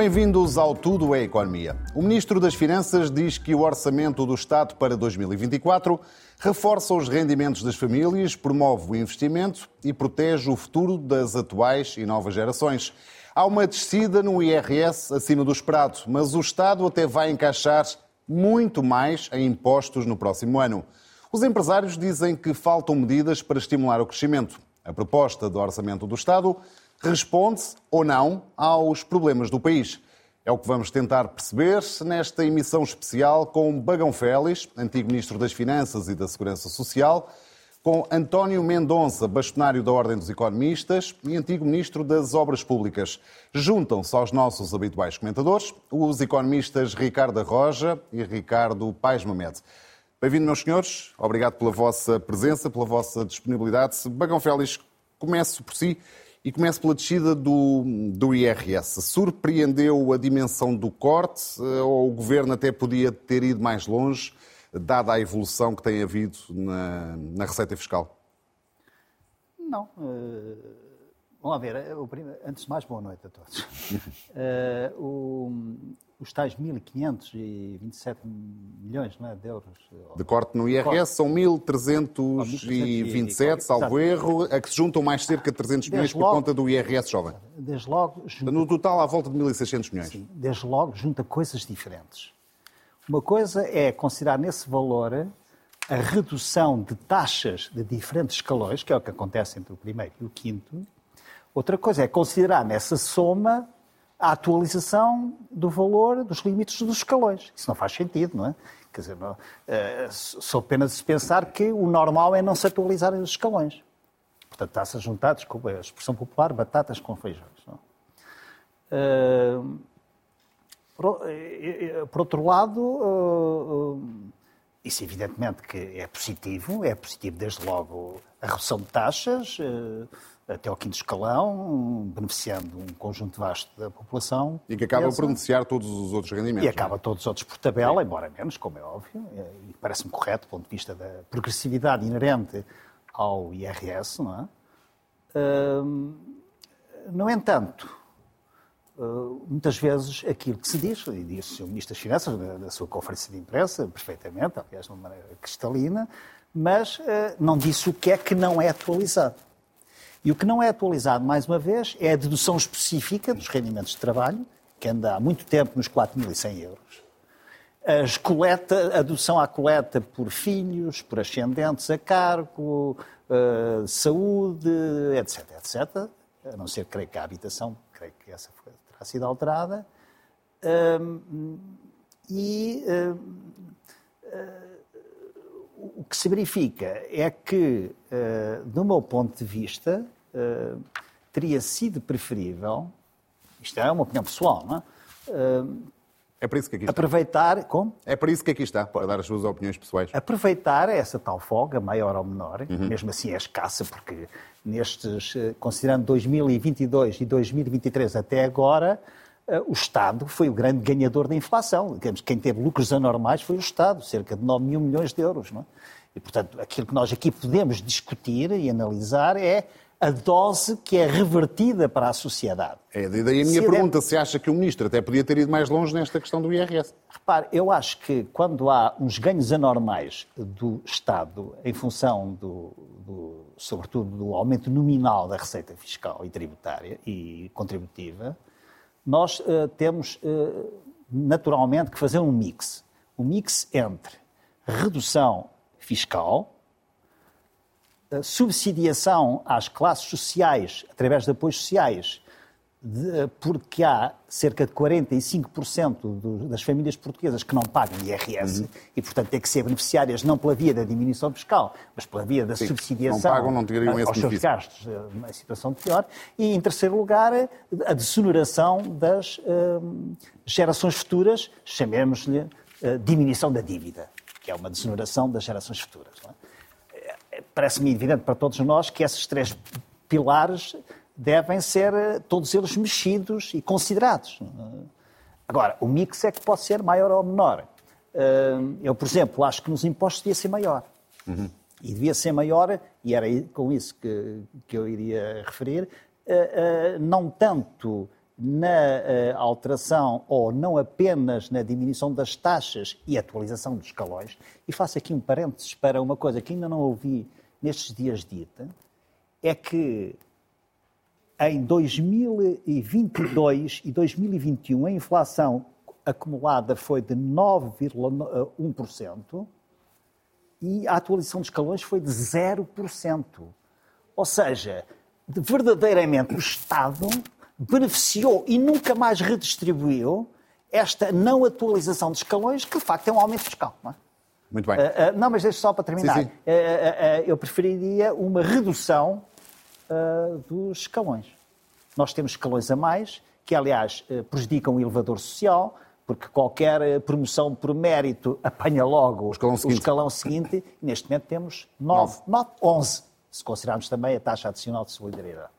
Bem-vindos ao Tudo é Economia. O Ministro das Finanças diz que o orçamento do Estado para 2024 reforça os rendimentos das famílias, promove o investimento e protege o futuro das atuais e novas gerações. Há uma descida no IRS acima do esperado, mas o Estado até vai encaixar muito mais em impostos no próximo ano. Os empresários dizem que faltam medidas para estimular o crescimento. A proposta do orçamento do Estado responde-se ou não aos problemas do país. É o que vamos tentar perceber nesta emissão especial com Bagão Félix, antigo Ministro das Finanças e da Segurança Social, com António Mendonça, bastonário da Ordem dos Economistas e antigo Ministro das Obras Públicas. Juntam-se aos nossos habituais comentadores os economistas Ricardo Roja e Ricardo Paes Mamed. Bem-vindo, meus senhores. Obrigado pela vossa presença, pela vossa disponibilidade. Bagão Félix, começo por si e começo pela descida do, do IRS. Surpreendeu a dimensão do corte eh, ou o Governo até podia ter ido mais longe, dada a evolução que tem havido na, na receita fiscal? Não. Uh, vamos ver. Eh, antes de mais, boa noite a todos. Uh, o, os tais 1.527 milhões não é, de euros. De corte no IRS corte. são 1.327, salvo erro, a que se juntam mais cerca de 300 milhões por conta do IRS jovem. Desde logo... Junta, no total, à volta de 1.600 milhões. Sim, desde logo junta coisas diferentes. Uma coisa é considerar nesse valor a redução de taxas de diferentes escalões, que é o que acontece entre o primeiro e o quinto. Outra coisa é considerar nessa soma a atualização do valor dos limites dos escalões. Isso não faz sentido, não é? Quer dizer, não, é, só apenas se pensar que o normal é não se atualizarem os escalões. Portanto, está-se a juntar, desculpa, a expressão popular, batatas com feijões. Não? Uh, por, por, outro lado, isso evidentemente que é positivo, é positivo desde logo a redução de taxas, até ao quinto escalão, beneficiando um conjunto vasto da população. E que acaba por beneficiar todos os outros rendimentos. E é? acaba todos os outros por tabela, embora menos, como é óbvio, e parece-me correto do ponto de vista da progressividade inerente ao IRS, não é? no entanto, muitas vezes aquilo que se diz, e disse o Ministro das Finanças na sua conferência de imprensa, perfeitamente, aliás, de uma maneira cristalina, mas não disse o que é que não é atualizado. E o que não é atualizado, mais uma vez, é a dedução específica dos rendimentos de trabalho, que anda há muito tempo nos 4.100 euros. As coleta, a dedução à coleta por filhos, por ascendentes a cargo, uh, saúde, etc, etc. A não ser, creio que a habitação, creio que essa foi, terá sido alterada. Uh, e uh, que se verifica é que, uh, do meu ponto de vista, uh, teria sido preferível, isto é uma opinião pessoal, não é? Uh, é para isso que aqui está. Aproveitar, como? É para isso que aqui está, para dar as suas opiniões pessoais. Aproveitar essa tal folga, maior ou menor, uhum. mesmo assim é escassa, porque nestes, considerando 2022 e 2023 até agora, o Estado foi o grande ganhador da inflação. Digamos, quem teve lucros anormais foi o Estado, cerca de 9 mil milhões de euros. Não é? E, portanto, aquilo que nós aqui podemos discutir e analisar é a dose que é revertida para a sociedade. É, daí a minha se pergunta, deve... se acha que o Ministro até podia ter ido mais longe nesta questão do IRS? Repare, eu acho que quando há uns ganhos anormais do Estado em função, do, do, sobretudo, do aumento nominal da receita fiscal e tributária e contributiva, nós uh, temos uh, naturalmente que fazer um mix. Um mix entre redução fiscal, subsidiação às classes sociais através de apoios sociais, de, porque há cerca de 45% do, das famílias portuguesas que não pagam IRS uhum. e, portanto, têm que ser beneficiárias não pela via da diminuição fiscal, mas pela via da Sim, subsidiação não pagam, não teriam aos seus benefício. gastos, numa eh, situação pior. E, em terceiro lugar, a desoneração das uh, gerações futuras, chamemos-lhe uh, diminuição da dívida, que é uma desoneração das gerações futuras. É? Parece-me evidente para todos nós que esses três pilares devem ser eh, todos eles mexidos e considerados. Agora, o mix é que pode ser maior ou menor. Eh, eu, por exemplo, acho que nos impostos devia ser maior. Uhum. E devia ser maior, e era com isso que, que eu iria referir, eh, não tanto na uh, alteração ou não apenas na diminuição das taxas e atualização dos escalões. E faço aqui um parênteses para uma coisa que ainda não ouvi nestes dias dita, é que em 2022 e 2021 a inflação acumulada foi de 9,1% e a atualização dos escalões foi de 0%. Ou seja, verdadeiramente o Estado beneficiou e nunca mais redistribuiu esta não atualização de escalões, que de facto é um aumento fiscal. Não, é? Muito bem. Uh, uh, não mas deixe só para terminar. Sim, sim. Uh, eu preferiria uma redução dos escalões. Nós temos escalões a mais, que aliás prejudicam o elevador social, porque qualquer promoção por mérito apanha logo o escalão seguinte. O escalão seguinte neste momento temos 9, 9, 11, se considerarmos também a taxa adicional de solidariedade.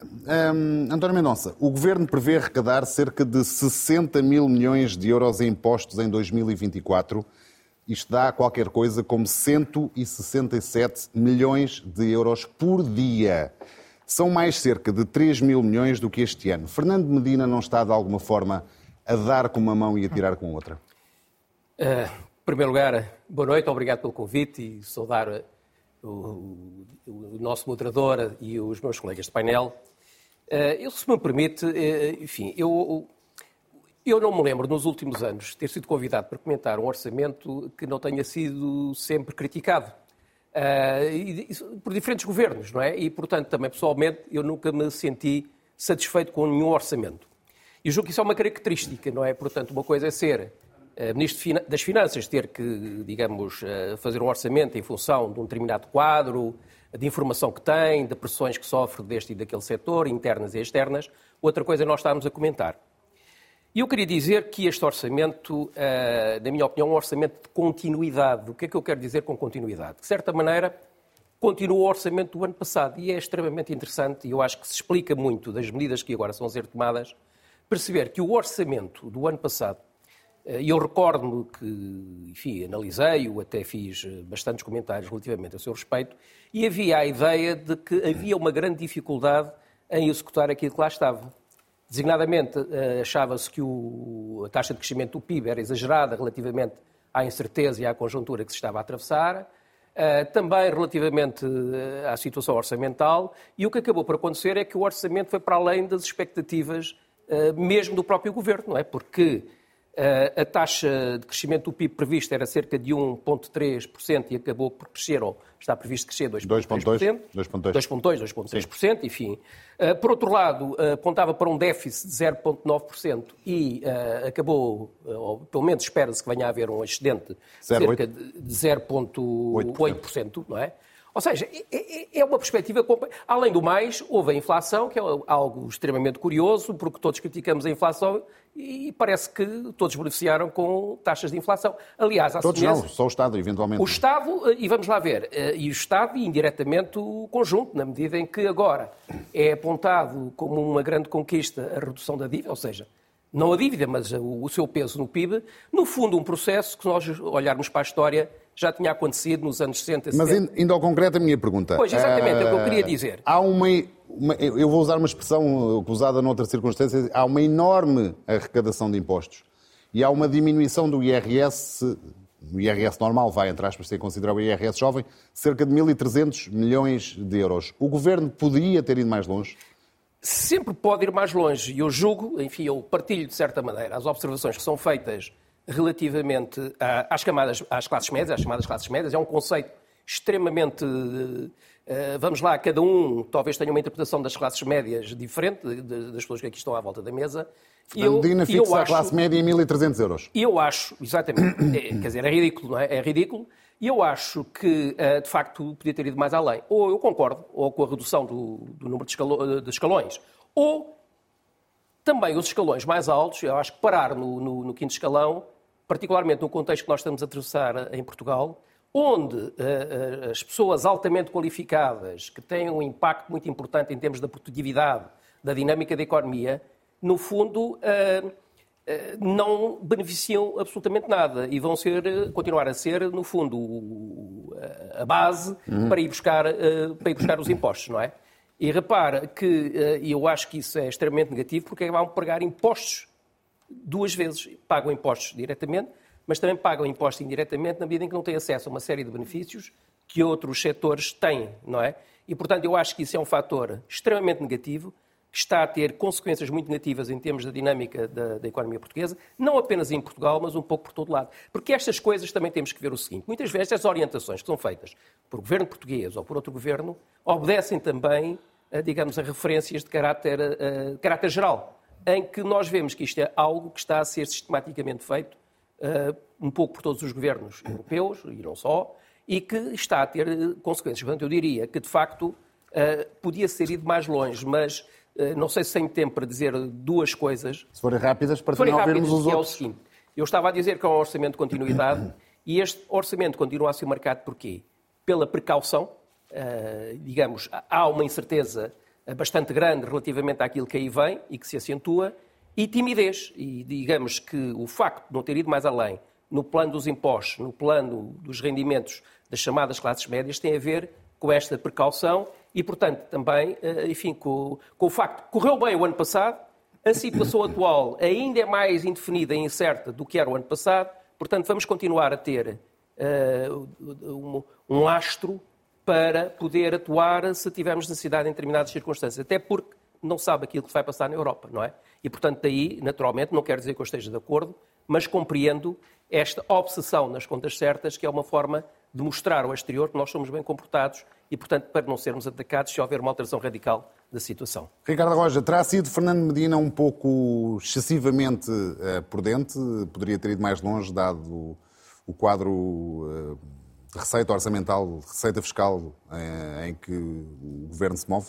Um, António Mendonça, o Governo prevê arrecadar cerca de 60 mil milhões de euros em impostos em 2024. Isto dá qualquer coisa como 167 milhões de euros por dia. São mais cerca de 3 mil milhões do que este ano. Fernando Medina não está, de alguma forma, a dar com uma mão e a tirar com outra? Uh, em primeiro lugar, boa noite, obrigado pelo convite e saudar o, o, nosso moderador e os meus colegas de painel. Eh, eu, se me permite, eh, enfim, eu, eu não me lembro nos últimos anos ter sido convidado para comentar um orçamento que não tenha sido sempre criticado. Uh, por diferentes governos, não é? E, portanto, também pessoalmente, eu nunca me senti satisfeito com nenhum orçamento. E julgo que isso é uma característica, não é? Portanto, uma coisa é ser Ministro das Finanças, ter que, digamos, uh, fazer um orçamento em função de um determinado quadro, de informação que tem, de pressões que sofre deste e daquele setor, internas e externas. Outra coisa é nós estarmos a comentar. E eu queria dizer que este orçamento, eh, na minha opinião, é um orçamento de continuidade. O que é que eu quero dizer com continuidade? De certa maneira, continua o orçamento do ano passado e é extremamente interessante e eu acho que se explica muito das medidas que agora são a ser tomadas, perceber que o orçamento do ano passado eh, e eu recordo-me que, enfim, analisei-o, até fiz eh, bastantes comentários relativamente a seu respeito, e havia a ideia de que havia uma grande dificuldade em executar aquilo que lá estava. Designadamente, eh, achava-se que o, a taxa de crescimento do PIB era exagerada relativamente à incerteza e à conjuntura que se estava a atravessar, também relativamente à situação orçamental, e o que acabou por acontecer é que o orçamento foi para além das expectativas mesmo do próprio governo, não é? Porque a taxa de crescimento do PIB prevista era cerca de 1,3% e acabou por crescer, ou está previsto crescer 2,2%. 2,2%, 2,3%, enfim. Eh, por outro lado, eh, apontava para um déficit de 0,9% e acabou, ou pelo menos espera-se que venha a haver um excedente de cerca de 0,8%, não é? Ou seja, é, uma perspectiva. Além do mais, houve a inflação, que é algo extremamente curioso, porque todos criticamos a inflação e parece que todos beneficiaram com taxas de inflação. Aliás, há Todos não, só o Estado, eventualmente. O Estado, e vamos lá ver, eh, e o Estado e indiretamente o conjunto, na medida em que agora é apontado como uma grande conquista a redução da dívida, ou seja, não a dívida, mas o seu peso no PIB, no fundo um processo que, se nós olharmos para a história, já tinha acontecido nos anos 60 Mas indo ao concreto, a minha pergunta. Pois, exatamente, é o que eu queria dizer. Há uma, uma, eu vou usar uma expressão usada noutra circunstância, há uma enorme arrecadação de impostos e há uma diminuição do IRS, o IRS normal vai, entre aspas, ser considerado o IRS jovem, cerca de 1.300 milhões de euros. O Governo poderia ter ido mais longe? Sempre pode ir mais longe e eu julgo, enfim, eu partilho de certa maneira as observações que são feitas relativamente às camadas, às classes médias, às chamadas classes médias. É um conceito extremamente. Eh, vamos lá, cada um talvez tenha uma interpretação das classes médias diferente das pessoas que aqui estão à volta da mesa. Fernandina fixa a classe média em 1.300 euros. E eu acho, exatamente, é, quer dizer, é ridículo, não é? É ridículo. E eu acho que, eh, de facto, podia ter ido mais além. Ou eu concordo, ou com a redução do, do número de, escalo, de escalões, ou também os escalões mais altos, eu acho que parar no, no, no quinto escalão particularmente no contexto que nós estamos a atravessar em Portugal, onde uh, uh, as pessoas altamente qualificadas, que têm um impacto muito importante em termos da produtividade, da dinâmica da economia, no fundo não beneficiam absolutamente nada e vão ser, continuar a ser, no fundo, a base uhum. para, ir buscar, para ir buscar os impostos, não é? E repara que eu acho que isso é extremamente negativo porque vão pagar impostos duas vezes. Pagam impostos diretamente, mas também pagam impostos indiretamente na medida em que não têm acesso a uma série de benefícios que outros setores têm, não é? E, portanto, eu acho que isso é um fator extremamente negativo, que está a ter consequências muito negativas em termos da dinâmica da, da, economia portuguesa, não apenas em Portugal, mas um pouco por todo lado. Porque estas coisas também temos que ver o seguinte: muitas vezes as orientações que são feitas por governo português ou por outro governo obedecem também, digamos, a referências de caráter, a, a caráter geral, em que nós vemos que isto é algo que está a ser sistematicamente feito uh, um pouco por todos os governos europeus, e não só, e que está a ter consequências. Portanto, eu diria que, de facto, uh, podia ser ido mais longe, mas uh, não sei se tenho tempo para dizer duas coisas. Se forem rápidas, para também ouvirmos os outros. É o seguinte, eu estava a dizer que é um orçamento de continuidade, e este orçamento continua a ser marcado por quê? Pela precaução, digamos, há uma incerteza bastante grande relativamente àquilo que aí vem e que se acentua, e timidez. E digamos que o facto de não ter ido mais além no plano dos impostos, no plano dos rendimentos das chamadas classes médias, tem a ver com esta precaução e, portanto, também, eh, enfim, com, com o facto que correu bem o ano passado, a situação atual ainda é mais indefinida e incerta do que era o ano passado, portanto, vamos continuar a ter uh, um, um lastro para poder atuar se tivermos necessidade em determinadas circunstâncias. Até porque não sabe aquilo que vai passar na Europa, não é? E, portanto, daí, naturalmente, não quero dizer que eu esteja de acordo, mas compreendo esta obsessão nas contas certas, que é uma forma de mostrar ao exterior que nós somos bem comportados e, portanto, para não sermos atacados se houver uma alteração radical da situação. Ricardo Roja, terá sido Fernando Medina um pouco excessivamente uh, prudente? Poderia ter ido mais longe, dado o quadro de receita orçamental, receita fiscal em, em que o governo se move?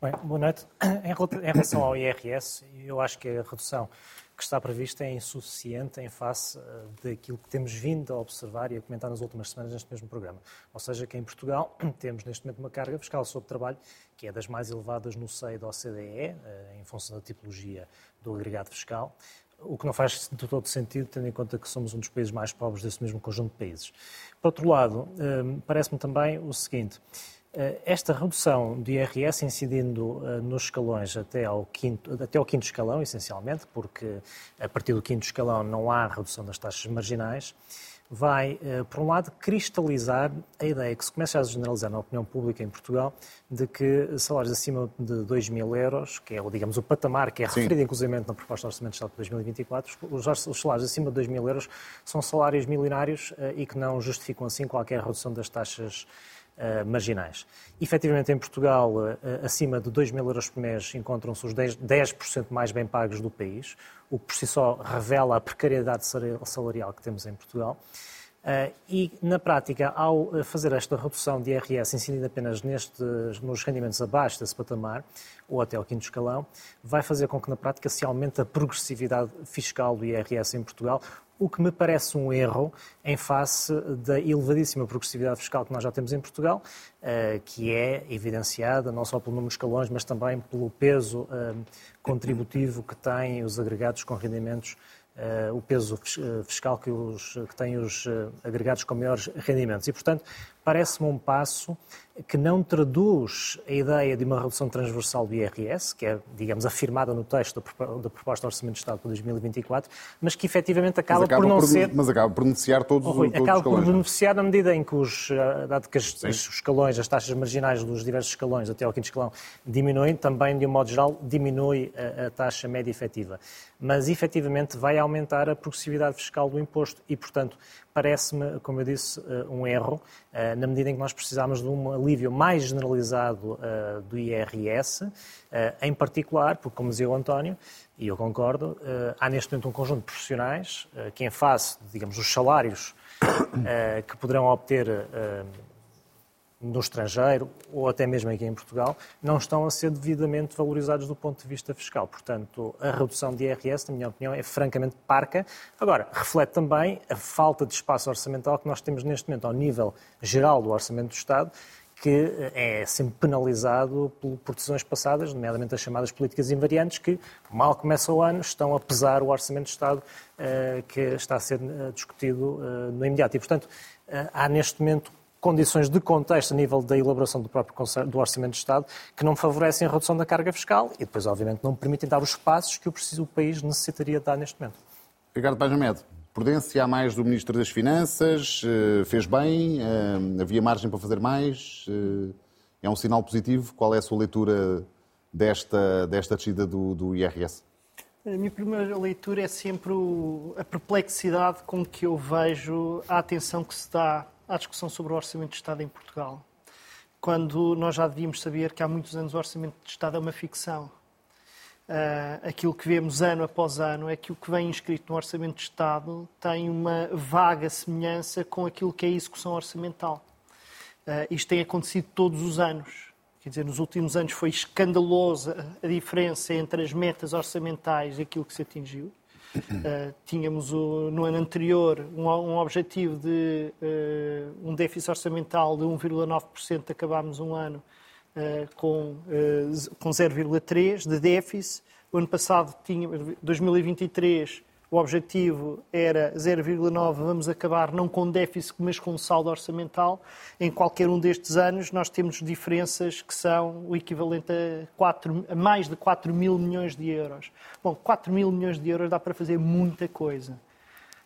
Bem, boa noite. Em relação ao IRS, eu acho que a redução que está prevista é insuficiente em face eh, daquilo que temos vindo a observar e a comentar nas últimas semanas neste mesmo programa. Ou seja, que em Portugal temos neste momento uma carga fiscal sobre trabalho que é das mais elevadas no seio da OCDE, eh, em função da tipologia do agregado fiscal, o que não faz de todo sentido, tendo em conta que somos um dos países mais pobres desse mesmo conjunto de países. Por outro lado, hum, parece-me também o seguinte. Eh, esta redução do IRS incidindo eh, nos escalões até ao, quinto, até ao quinto escalão, essencialmente, porque a partir do quinto escalão não há redução das taxas marginais, vai, eh, por um lado, cristalizar a ideia que se começa a generalizar na opinião pública em Portugal de que salários acima de 2 mil euros, que é, digamos, o patamar que é Sim. referido inclusive na proposta de Orçamento de Estado para 2024, os salários acima de 2 mil euros são salários milionários eh, e que não justificam assim qualquer redução das taxas Uh, marginais. Efetivamente, em Portugal, uh, acima de 2 mil euros por mês, encontram-se os 10%, 10 mais bem pagos do país, o que por si só revela a precariedade salarial que temos em Portugal. Uh, e, na prática, ao eh, fazer esta redução de IRS incidida apenas nestes, nos rendimentos abaixo desse patamar, ou até ao quinto escalão, vai fazer com que, na prática, se aumente a progressividade fiscal do IRS em Portugal, o que me parece um erro em face da elevadíssima progressividade fiscal que nós já temos em Portugal, uh, que é evidenciada não só pelo número de escalões, mas também pelo peso uh, contributivo que têm os agregados com rendimentos Uh, o peso fiscal que, os, que têm os agregados com maiores rendimentos. E, portanto, parece-me um passo que não traduz a ideia de uma redução transversal do IRS, que é, digamos, afirmada no texto da proposta do Orçamento de Estado para 2024, mas que efetivamente acaba, acaba por não por, ser... Mas acaba por beneficiar todos, oh, Rui, todos acaba os escalões. por é? beneficiar na medida em que os, eh, dado que os escalões, as taxas marginais dos diversos escalões até ao quinto escalão diminuem, também, de um modo geral, diminui a, a taxa média efetiva. Mas, efetivamente, vai aumentar a progressividade fiscal do imposto e, portanto, parece-me, como eu disse, eh, um erro, eh, na medida em que nós precisamos de um alívio mais generalizado eh, do IRS, em particular, porque, como dizia o António, e eu concordo, há neste momento um conjunto de profissionais que, em face, digamos, dos salários que poderão obter no estrangeiro ou até mesmo aqui em Portugal, não estão a ser devidamente valorizados do ponto de vista fiscal. Portanto, a redução de IRS, na minha opinião, é francamente parca. Agora, reflete também a falta de espaço orçamental que nós temos neste momento ao nível geral do Orçamento do Estado, que é sempre penalizado por decisões passadas, nomeadamente as chamadas políticas invariantes, que, mal começa o ano, estão a pesar o Orçamento do Estado eh, que está a ser eh, discutido eh, no imediato. E, portanto, há neste momento condições de contexto a nível da elaboração do próprio do Orçamento de Estado que não favorecem a redução da carga fiscal e depois, obviamente, não permitem dar os passos que o, o país necessitaria de dar neste momento. Ricardo Pajamed, prudência a mais do Ministro das Finanças, eh, fez bem, eh, havia margem para fazer mais, eh, é um sinal positivo. Qual é a sua leitura desta, desta descida do, do IRS? A minha primeira leitura é sempre o, a perplexidade com que eu vejo a atenção que se dá à discussão sobre o Orçamento de Estado em Portugal, quando nós já devíamos saber que há muitos anos o Orçamento de Estado é uma ficção. Uh, aquilo que vemos ano após ano é que o que vem inscrito no Orçamento de Estado tem uma vaga semelhança com aquilo que é a execução orçamental. Uh, isto tem acontecido todos os anos. Quer dizer, nos últimos anos foi escandalosa a diferença entre as metas orçamentais e aquilo que se atingiu. Uh, tínhamos o, no ano anterior um, um objetivo de uh, um déficit orçamental de 1,9%, acabámos um ano uh, com, com 0,3% de déficit. O ano passado, tinha, 2023, o objetivo era 0,9, vamos acabar não com déficit, mas com saldo orçamental. Em qualquer um destes anos, nós temos diferenças que são o equivalente a, 4, a mais de 4 mil milhões de euros. Bom, 4 mil milhões de euros dá para fazer muita coisa.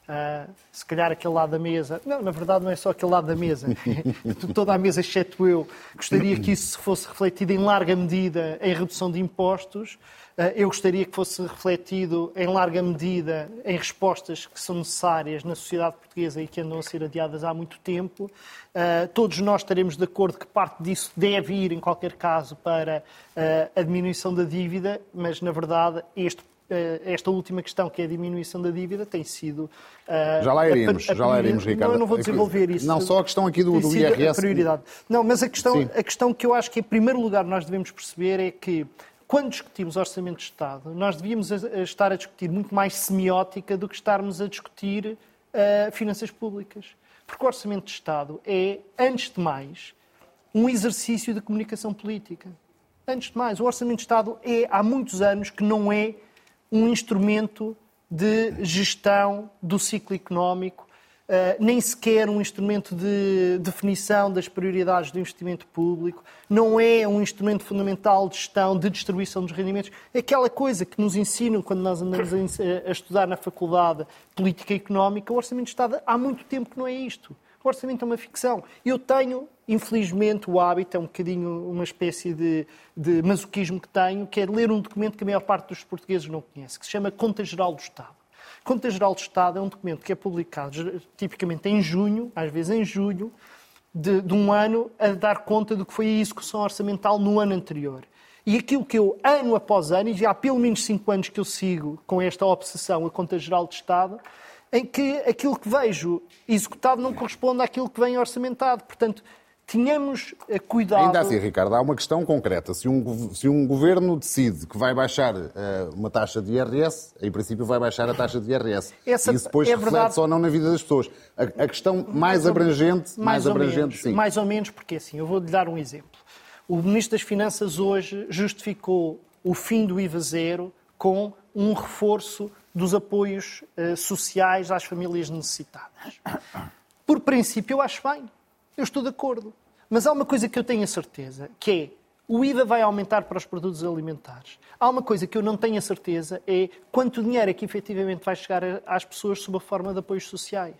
Uh, se calhar aquele lado da mesa. Não, na verdade não é só aquele lado da mesa. Toda a mesa, exceto eu, gostaria que isso fosse refletido em larga medida em redução de impostos. Uh, eu gostaria que fosse refletido em larga medida em respostas que são necessárias na sociedade portuguesa e que andam a ser adiadas há muito tempo. Uh, todos nós estaremos de acordo que parte disso deve ir, em qualquer caso, para a diminuição da dívida, mas na verdade este esta última questão, que é a diminuição da dívida, tem sido. Uh, já lá iremos, a, a, já lá iremos, Ricardo. Não, eu não vou desenvolver isso. Não, só a questão aqui do, do IRS. A prioridade. Não, mas a questão, a questão que eu acho que, em primeiro lugar, nós devemos perceber é que. Quando discutimos Orçamento de Estado, nós devíamos estar a discutir muito mais semiótica do que estarmos a discutir uh, finanças públicas. Porque o Orçamento de Estado é, antes de mais, um exercício de comunicação política. Antes de mais, o Orçamento de Estado é, há muitos anos, que não é um instrumento de gestão do ciclo económico, Uh, nem sequer um instrumento de definição das prioridades do investimento público, não é um instrumento fundamental de gestão, de distribuição dos rendimentos. Aquela coisa que nos ensinam quando nós andamos a, a estudar na faculdade política económica, o Orçamento de Estado há muito tempo que não é isto. O orçamento é uma ficção. Eu tenho, infelizmente, o hábito, é um bocadinho uma espécie de, de masoquismo que tenho, que é ler um documento que a maior parte dos portugueses não conhece, que se chama Conta Geral do Estado. Conta Geral do Estado é um documento que é publicado tipicamente em junho, às vezes em julho, de, de, um ano a dar conta do que foi a execução orçamental no ano anterior. E aquilo que eu, ano após ano, e já há pelo menos cinco anos que eu sigo com esta obsessão, a Conta Geral do Estado, em que aquilo que vejo executado não corresponde àquilo que vem orçamentado. Portanto, tínhamos eh, cuidado. Ainda assim, Ricardo, há uma questão concreta. Se um, se um governo decide que vai baixar uh, uma taxa de IRS, em princípio vai baixar a taxa de IRS. Essa, Isso depois é reflete-se ou não na vida das pessoas. A, a questão mais, mais abrangente, mais, mais abrangente, menos, sim. Mais ou menos, porque assim, eu vou-lhe dar um exemplo. O Ministro das Finanças hoje justificou o fim do IVA zero com um reforço dos apoios uh, sociais às famílias necessitadas. Por princípio, eu acho bem. Eu estou de acordo. Mas há uma coisa que eu tenho a certeza, que é o IVA vai aumentar para os produtos alimentares. Há uma coisa que eu não tenho a certeza, é quanto dinheiro é que efetivamente vai chegar às pessoas sob a forma de apoios sociais.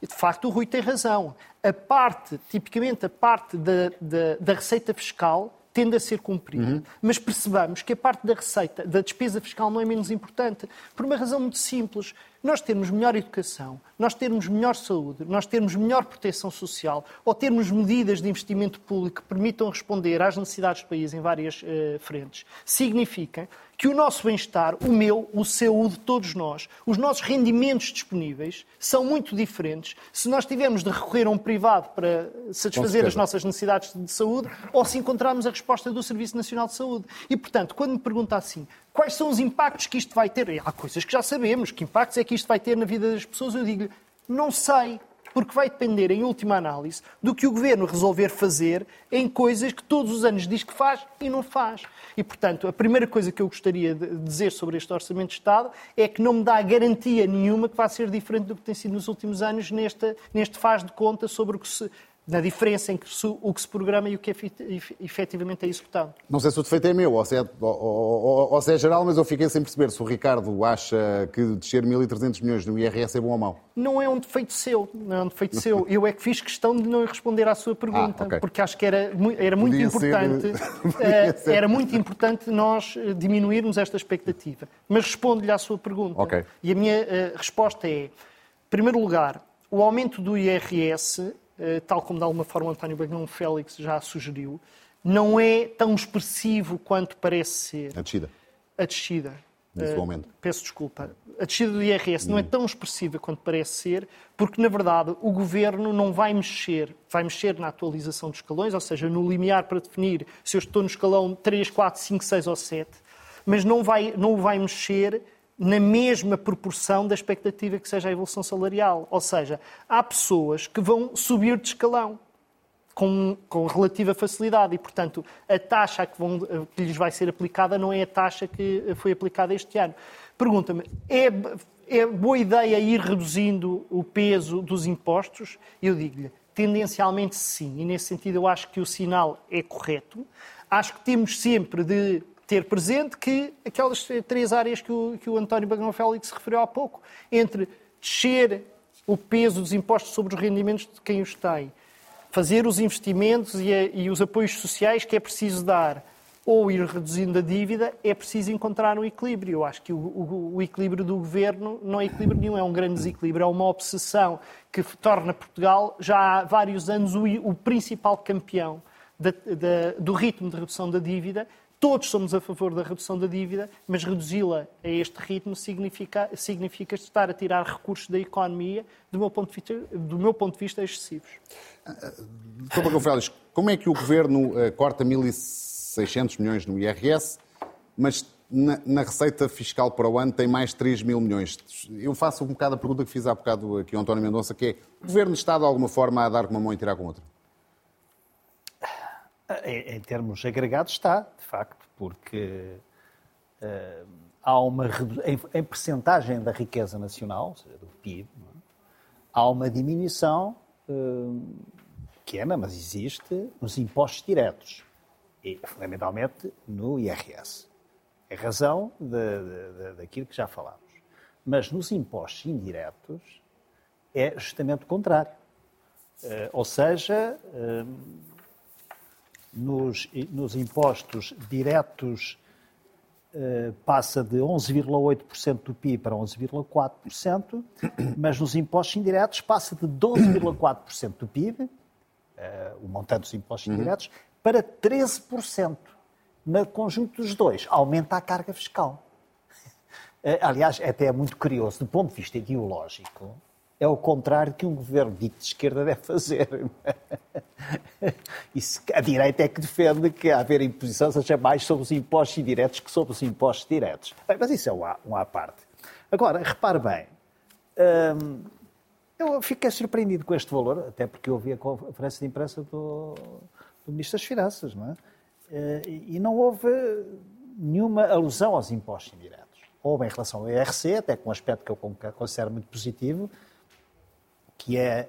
E, de facto, o Rui tem razão. A parte, tipicamente, a parte da, da, da receita fiscal tende a ser cumprida. Uhum. Mas percebamos que a parte da receita, da despesa fiscal, não é menos importante, por uma razão muito simples nós termos melhor educação, nós termos melhor saúde, nós termos melhor proteção social ou termos medidas de investimento público que permitam responder às necessidades do país em várias uh, frentes, significa que o nosso bem-estar, o meu, o seu, o de todos nós, os nossos rendimentos disponíveis são muito diferentes se nós tivermos de recorrer a um privado para satisfazer as nossas necessidades de saúde ou se encontrarmos a resposta do Serviço Nacional de Saúde. E, portanto, quando me pergunta assim, Quais são os impactos que isto vai ter? Há coisas que já sabemos. Que impactos é que isto vai ter na vida das pessoas? Eu digo não sei. Porque vai depender, em última análise, do que o governo resolver fazer em coisas que todos os anos diz que faz e não faz. E, portanto, a primeira coisa que eu gostaria de dizer sobre este Orçamento de Estado é que não me dá garantia nenhuma que vai ser diferente do que tem sido nos últimos anos neste, neste faz de conta sobre o que se na diferença entre o que se programa e o que é efetivamente é executado. Não sei se o defeito é meu ou se é, ou, ou, ou se é geral, mas eu fiquei sem perceber se o Ricardo acha que descer 1.300 milhões no IRS é bom ou mau. Não é um defeito seu, não é um defeito seu. Eu é que fiz questão de não responder à sua pergunta, ah, okay. porque acho que era, era muito Podia importante, ser... era muito importante nós eh, diminuirmos esta expectativa. Mas respondo-lhe à sua pergunta. Okay. E a minha resposta é, em primeiro lugar, o aumento do IRS eh, tal como de alguma forma António Bagão Félix já sugeriu, não é tão expressivo quanto parece ser. A descida. A descida. Uh, peço desculpa. A descida do IRS hum. não é hum. tão expressiva quanto parece ser, porque, na verdade, o governo não vai mexer, vai mexer na atualização dos escalões, ou seja, no limiar para definir se eu estou no escalão 3, 4, 5, 6 ou 7, mas não vai, não vai mexer na mesma proporção da expectativa que seja a evolução salarial. Ou seja, há pessoas que vão subir de escalão com, com relativa facilidade e, portanto, a taxa que, vão, que lhes vai ser aplicada não é a taxa que foi aplicada este ano. Pergunta-me, é, é boa ideia ir reduzindo o peso dos impostos? Eu digo-lhe, tendencialmente sim, e nesse sentido eu acho que o sinal é correto. Acho que temos sempre de ter presente que aquelas três áreas que o, que o António Bagão Félix se referiu há pouco, entre descer o peso dos impostos sobre os rendimentos de quem os tem, fazer os investimentos e, a, e os apoios sociais que é preciso dar, ou ir reduzindo a dívida, é preciso encontrar um equilíbrio. Eu acho que o, o, o, equilíbrio do governo não é equilíbrio nenhum, é um grande desequilíbrio, é uma obsessão que torna Portugal, já há vários anos, o, o principal campeão da, da, do ritmo de redução da dívida Todos somos a favor da redução da dívida, mas reduzi-la a este ritmo significa, significa estar a tirar recursos da economia, do meu ponto de vista, do meu ponto de vista excessivos. Doutor Bagão Félix, como é que o Governo uh, corta 1.600 milhões no IRS, mas na, na, receita fiscal para o ano tem mais 3 mil milhões? Eu faço um bocado a pergunta que fiz há bocado aqui ao António Mendonça, que é, o Governo está de alguma forma a dar com uma mão e tirar com outra? Em, em termos agregados está, de facto, porque uh, há uma em, em percentagem da riqueza nacional, ou seja, do PIB, é? há uma diminuição uh, pequena, mas existe, nos impostos diretos e fundamentalmente no IRS. É razão de, de, de, daquilo que já falámos. Mas nos impostos indiretos é justamente o contrário. Uh, ou seja, uh, nos, nos impostos diretos eh, passa de 11,8% do PIB para 11,4%, mas nos impostos indiretos passa de 12,4% do PIB, eh, o montante dos impostos uhum. indiretos, para 13%. No conjunto dos dois, aumenta a carga fiscal. Eh, aliás, até é muito curioso, do ponto de vista ideológico, é o contrário que um governo dito de esquerda deve fazer. Isso, a direita é que defende que haver imposição seja mais sobre os impostos indiretos que sobre os impostos diretos. Mas isso é um à, um à parte. Agora, repare bem, hum, eu fiquei surpreendido com este valor, até porque eu ouvi a conferência de imprensa do, do Ministro das Finanças, não é? Eh, e não houve nenhuma alusão aos impostos indiretos. Houve em relação ao IRC, até com um aspecto que eu considero muito positivo, que é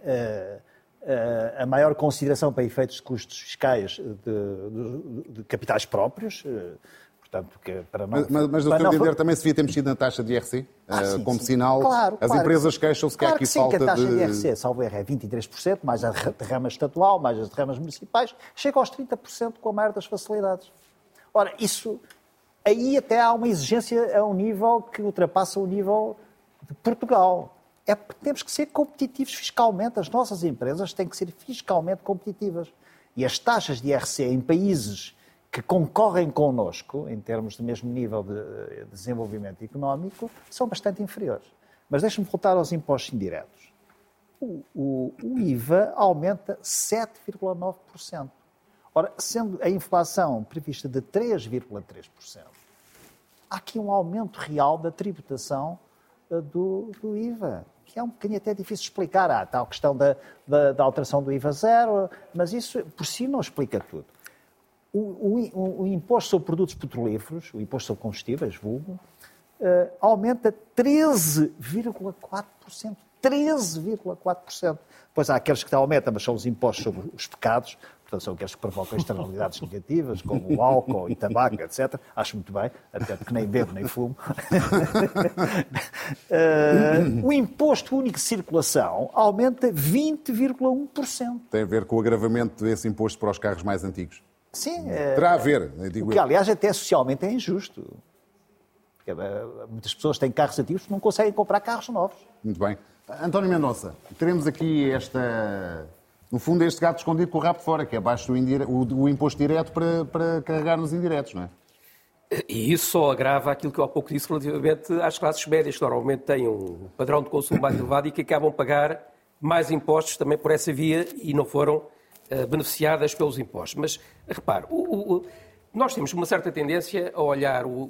uh, uh, a maior consideração para efeitos de custos fiscais de, de, de capitais próprios. Uh, portanto, que para não, mas, mas do seu entender também se devia ter mexido na taxa de IRC? Ah, sim, como sim. sinal, claro, as claro empresas queixam-se claro que há aqui que sim, falta que a taxa de... de IRC, salvo erro, é 23%, mais a derrama estatual, mais as derramas municipais, chega aos 30% com a maior das facilidades. Ora, isso... Aí até há uma exigência a um nível que ultrapassa o nível de Portugal é porque temos que ser competitivos fiscalmente. As nossas empresas têm que ser fiscalmente competitivas. E as taxas de IRC em países que concorrem connosco, em termos do mesmo nível de desenvolvimento económico, são bastante inferiores. Mas deixe-me voltar aos impostos indiretos. O, o, o IVA aumenta 7,9%. Ora, sendo a inflação prevista de 3,3%, há aqui um aumento real da tributação eh, do, do IVA que é um bocadinho até difícil de explicar. Há a tal questão da, da, da, alteração do IVA zero, mas isso por si não explica tudo. O, o, o imposto sobre produtos petrolíferos, o imposto sobre combustíveis, vulgo, uh, aumenta 13,4% 13,4%. Depois há aqueles que aumentam, mas são os impostos sobre os pecados, portanto são aqueles que provocam externalidades negativas, como o álcool e tabaco, etc. Acho muito bem, até porque nem bebo nem fumo. uh, o imposto único de circulação aumenta 20,1%. Tem a ver com o agravamento desse imposto para os carros mais antigos? Sim. Terá a ver, digo o que, aliás, até socialmente é injusto. Porque, uh, muitas pessoas têm carros antigos que não conseguem comprar carros novos. Muito bem. António Mendonça, teremos aqui esta. No fundo, este gato escondido com o rabo fora, que é abaixo do o, o, imposto direto para, para carregar nos indiretos, não é? E isso só agrava aquilo que eu há pouco disse relativamente às classes médias, que normalmente têm um padrão de consumo mais elevado e que acabam a pagar mais impostos também por essa via e não foram uh, beneficiadas pelos impostos. Mas, repare, o, o, nós temos uma certa tendência a olhar o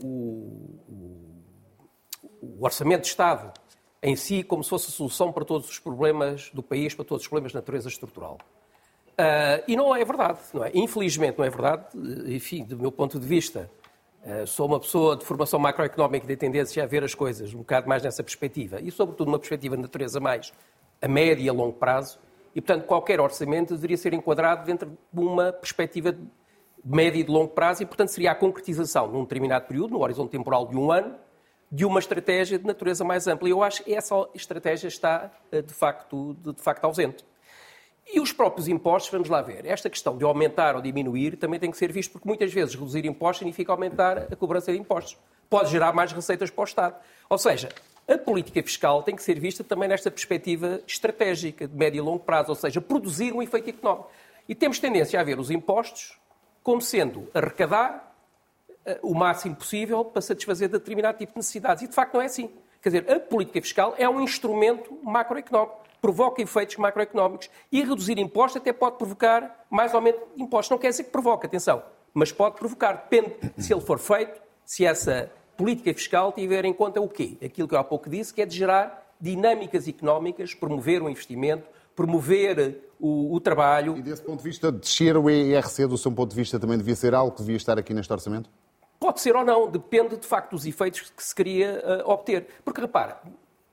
orçamento de Estado em si como se fosse a solução para todos os problemas do país, para todos os problemas de natureza estrutural. Uh, e não é verdade, não é? Infelizmente não é verdade. Enfim, do meu ponto de vista, uh, sou uma pessoa de formação macroeconómica e de tendência a ver as coisas um bocado mais nessa perspectiva. E, sobretudo, uma perspectiva de natureza mais a médio e a longo prazo. E, portanto, qualquer orçamento deveria ser enquadrado dentro de uma perspectiva de médio e de longo prazo e, portanto, seria a concretização num determinado período, no horizonte temporal de um ano, de uma estratégia de natureza mais ampla. E eu acho que essa estratégia está, eh, de facto, de, facto ausente. E os próprios impostos, vamos lá ver, esta questão de aumentar ou diminuir também tem que ser visto, porque muitas vezes reduzir impostos significa aumentar a cobrança de impostos. Pode gerar mais receitas para o Estado. Ou seja, a política fiscal tem que ser vista também nesta perspectiva estratégica, de médio e longo prazo, ou seja, produzir um efeito económico. E temos tendência a ver os impostos como sendo arrecadar o máximo possível para satisfazer determinado tipo de necessidades. E, de facto, não é assim. Quer dizer, a política fiscal é um instrumento macroeconómico, provoca efeitos macroeconómicos e reduzir impostos até pode provocar mais aumento de impostos. Não quer dizer que provoque, atenção, mas pode provocar. Depende se ele for feito, se essa política fiscal tiver em conta o quê? Aquilo que eu há pouco disse, que é de gerar dinâmicas económicas, promover o investimento, promover o, o, trabalho. E desse ponto de vista, descer o ERC, do seu ponto de vista, também devia ser algo que devia estar aqui neste orçamento? Pode ser ou não, depende de facto dos efeitos que se queria uh, obter. Porque repara,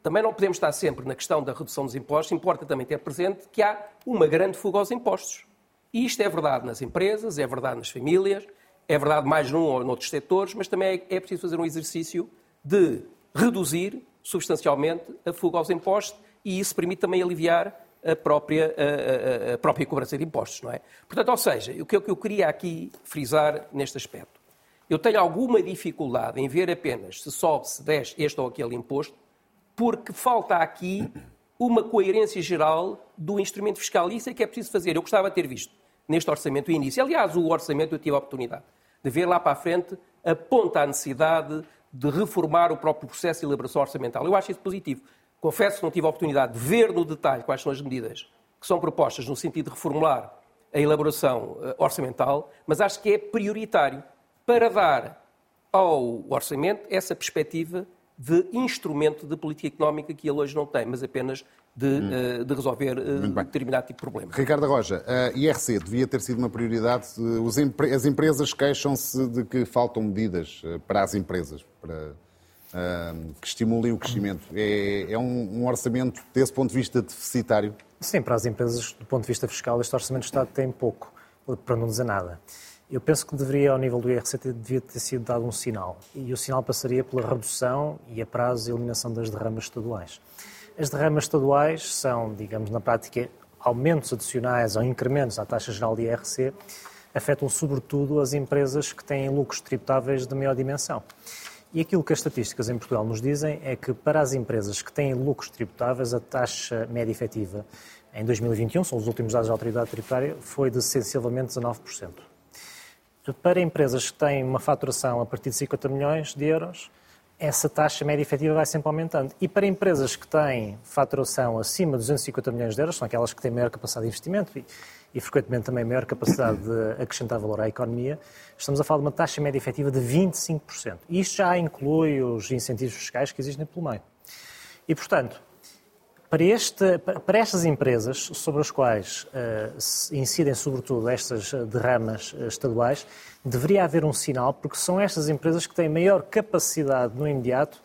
também não podemos estar sempre na questão da redução dos impostos, importa também ter presente que há uma grande fuga aos impostos. E isto é verdade nas empresas, é verdade nas famílias, é verdade mais num ou noutros setores, mas também é, é preciso fazer um exercício de reduzir substancialmente a fuga aos impostos e isso permite também aliviar a própria, a, a, a própria cobrança de impostos, não é? Portanto, ou seja, o que eu queria aqui frisar neste aspecto eu tenho alguma dificuldade em ver apenas se sobe, se desce este ou aquele imposto, porque falta aqui uma coerência geral do instrumento fiscal. E isso é que é preciso fazer. Eu gostava de ter visto neste orçamento o início. Aliás, o orçamento eu tive a oportunidade de ver lá para a frente aponta a necessidade de reformar o próprio processo de elaboração orçamental. Eu acho isso positivo. Confesso que não tive a oportunidade de ver no detalhe quais são as medidas que são propostas no sentido de reformular a elaboração eh, orçamental, mas acho que é prioritário para dar ao orçamento essa perspectiva de instrumento de política económica que ele hoje não tem, mas apenas de, hum. uh, de resolver uh, determinado tipo de problema. Ricardo Roja, a IRC devia ter sido uma prioridade. As empresas queixam-se de que faltam medidas eh, para as empresas, para, uh, que estimulem o crescimento. É, é um, um, orçamento, desse ponto de vista, deficitário? Sim, para as empresas, do ponto de vista fiscal, este orçamento de Estado tem pouco, para não dizer nada. Eu penso que deveria, ao nível do IRC, devia ter sido dado um sinal. E o sinal passaria pela redução e a prazo e eliminação das derramas estaduais. As derramas estaduais são, digamos, na prática, aumentos adicionais ou incrementos à taxa geral de IRC, afetam sobretudo as empresas que têm lucros tributáveis de maior dimensão. E aquilo que as estatísticas em Portugal nos dizem é que para as empresas que têm lucros tributáveis, a taxa média efetiva em 2021, são os últimos dados da autoridade tributária, foi de sensivelmente 19%. Para empresas que têm uma faturação a partir de 50 milhões de euros, essa taxa média efetiva vai sempre aumentando. E para empresas que têm faturação acima de 250 milhões de euros, são aquelas que têm maior capacidade de investimento e, e frequentemente também maior capacidade de acrescentar valor à economia, estamos a falar de uma taxa média efetiva de 25%. E isto já inclui os incentivos fiscais que existem pelo meio. E, portanto, para, este, para estas empresas, sobre as quais uh, incidem sobretudo estas derramas uh, estaduais, deveria haver um sinal, porque são estas empresas que têm maior capacidade no imediato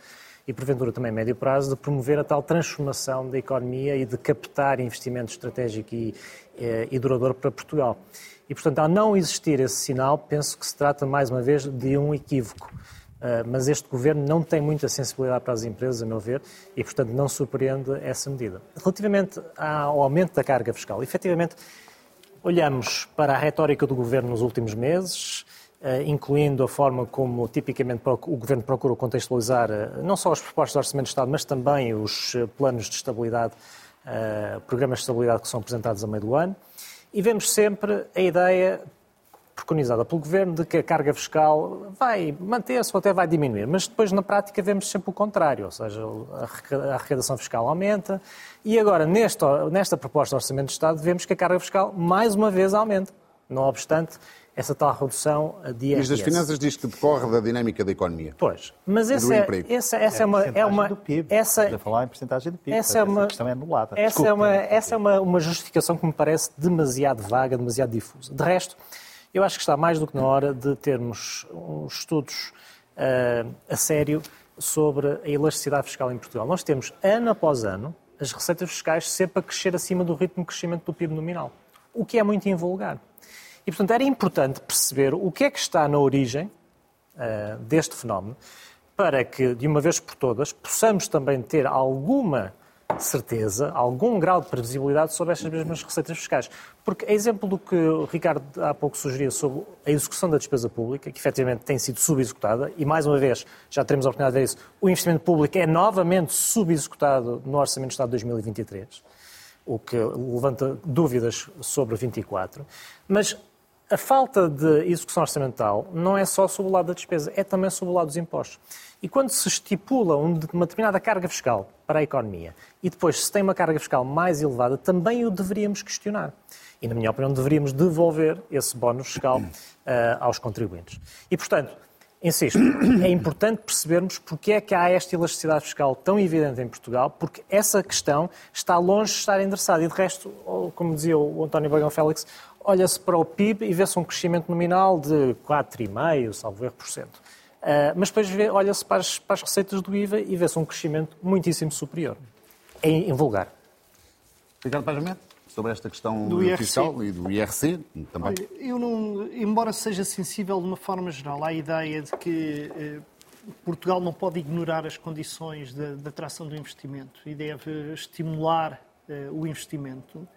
e, porventura, também médio prazo, de promover a tal transformação da economia e de captar investimento estratégico e, eh, e duradouro para Portugal. E, portanto, ao não existir esse sinal, penso que se trata, mais uma vez, de um equívoco. Uh, mas este governo não tem muita sensibilidade para as empresas, a meu ver, e, portanto, não surpreende essa medida. Relativamente ao aumento da carga fiscal, efetivamente, olhamos para a retórica do governo nos últimos meses, uh, incluindo a forma como, tipicamente, o governo procura contextualizar uh, não só as propostas do Orçamento de Estado, mas também os planos de estabilidade, programas de estabilidade que são apresentados a meio do ano. E vemos sempre a ideia preconizada pelo Governo de que a carga fiscal vai manter-se ou até vai diminuir. Mas depois, na prática, vemos sempre o contrário, ou seja, a arrecadação fiscal aumenta. E agora, nesta, nesta proposta de Orçamento de Estado, vemos que a carga fiscal, mais uma vez, aumenta. Não obstante, essa tal redução de IRS. Ministro das Finanças diz que decorre da dinâmica da economia. Pois, mas essa, é, essa, essa é, uma... É uma do PIB. Essa, a falar em porcentagem do PIB. Essa, é uma, questão é anulada. Essa Desculpe. é, uma, essa é uma, uma justificação que me parece demasiado vaga, demasiado difusa. De resto, eu acho que está mais do que na hora de termos estudos uh, a sério sobre a elasticidade fiscal em Portugal. Nós temos, ano após ano, as receitas fiscais sempre a crescer acima do ritmo de crescimento do PIB nominal, o que é muito invulgar. E, portanto, era importante perceber o que é que está na origem uh, deste fenómeno para que, de uma vez por todas, possamos também ter alguma certeza, algum grau de previsibilidade sobre estas mesmas receitas fiscais. Porque, a exemplo do que o Ricardo há pouco sugeria sobre a execução da despesa pública, que efetivamente tem sido subexecutada, e mais uma vez já teremos a oportunidade de ver isso, o investimento público é novamente subexecutado no Orçamento de Estado de 2023, o que levanta dúvidas sobre 24. Mas a falta de execução orçamental não é só sobre o lado da despesa, é também sobre o lado dos impostos. E quando se estipula uma determinada carga fiscal para a economia e depois se tem uma carga fiscal mais elevada, também o deveríamos questionar. E, na minha opinião, deveríamos devolver esse bónus fiscal uh, aos contribuintes. E, portanto, insisto, é importante percebermos porque é que há esta elasticidade fiscal tão evidente em Portugal, porque essa questão está longe de estar endereçada. E, de resto, como dizia o António Bagão Félix, olha-se para o PIB e vê-se um crescimento nominal de 4,5%, salvo erro, por cento. Uh, mas depois olha-se para, para, as receitas do IVA e vê-se um crescimento muitíssimo superior. É invulgar. Ricardo Pajamete, sobre esta questão do fiscal e do IRC também. Olha, eu não, embora seja sensível de uma forma geral à ideia de que eh, Portugal não pode ignorar as condições da atração do investimento e deve estimular eh, o investimento,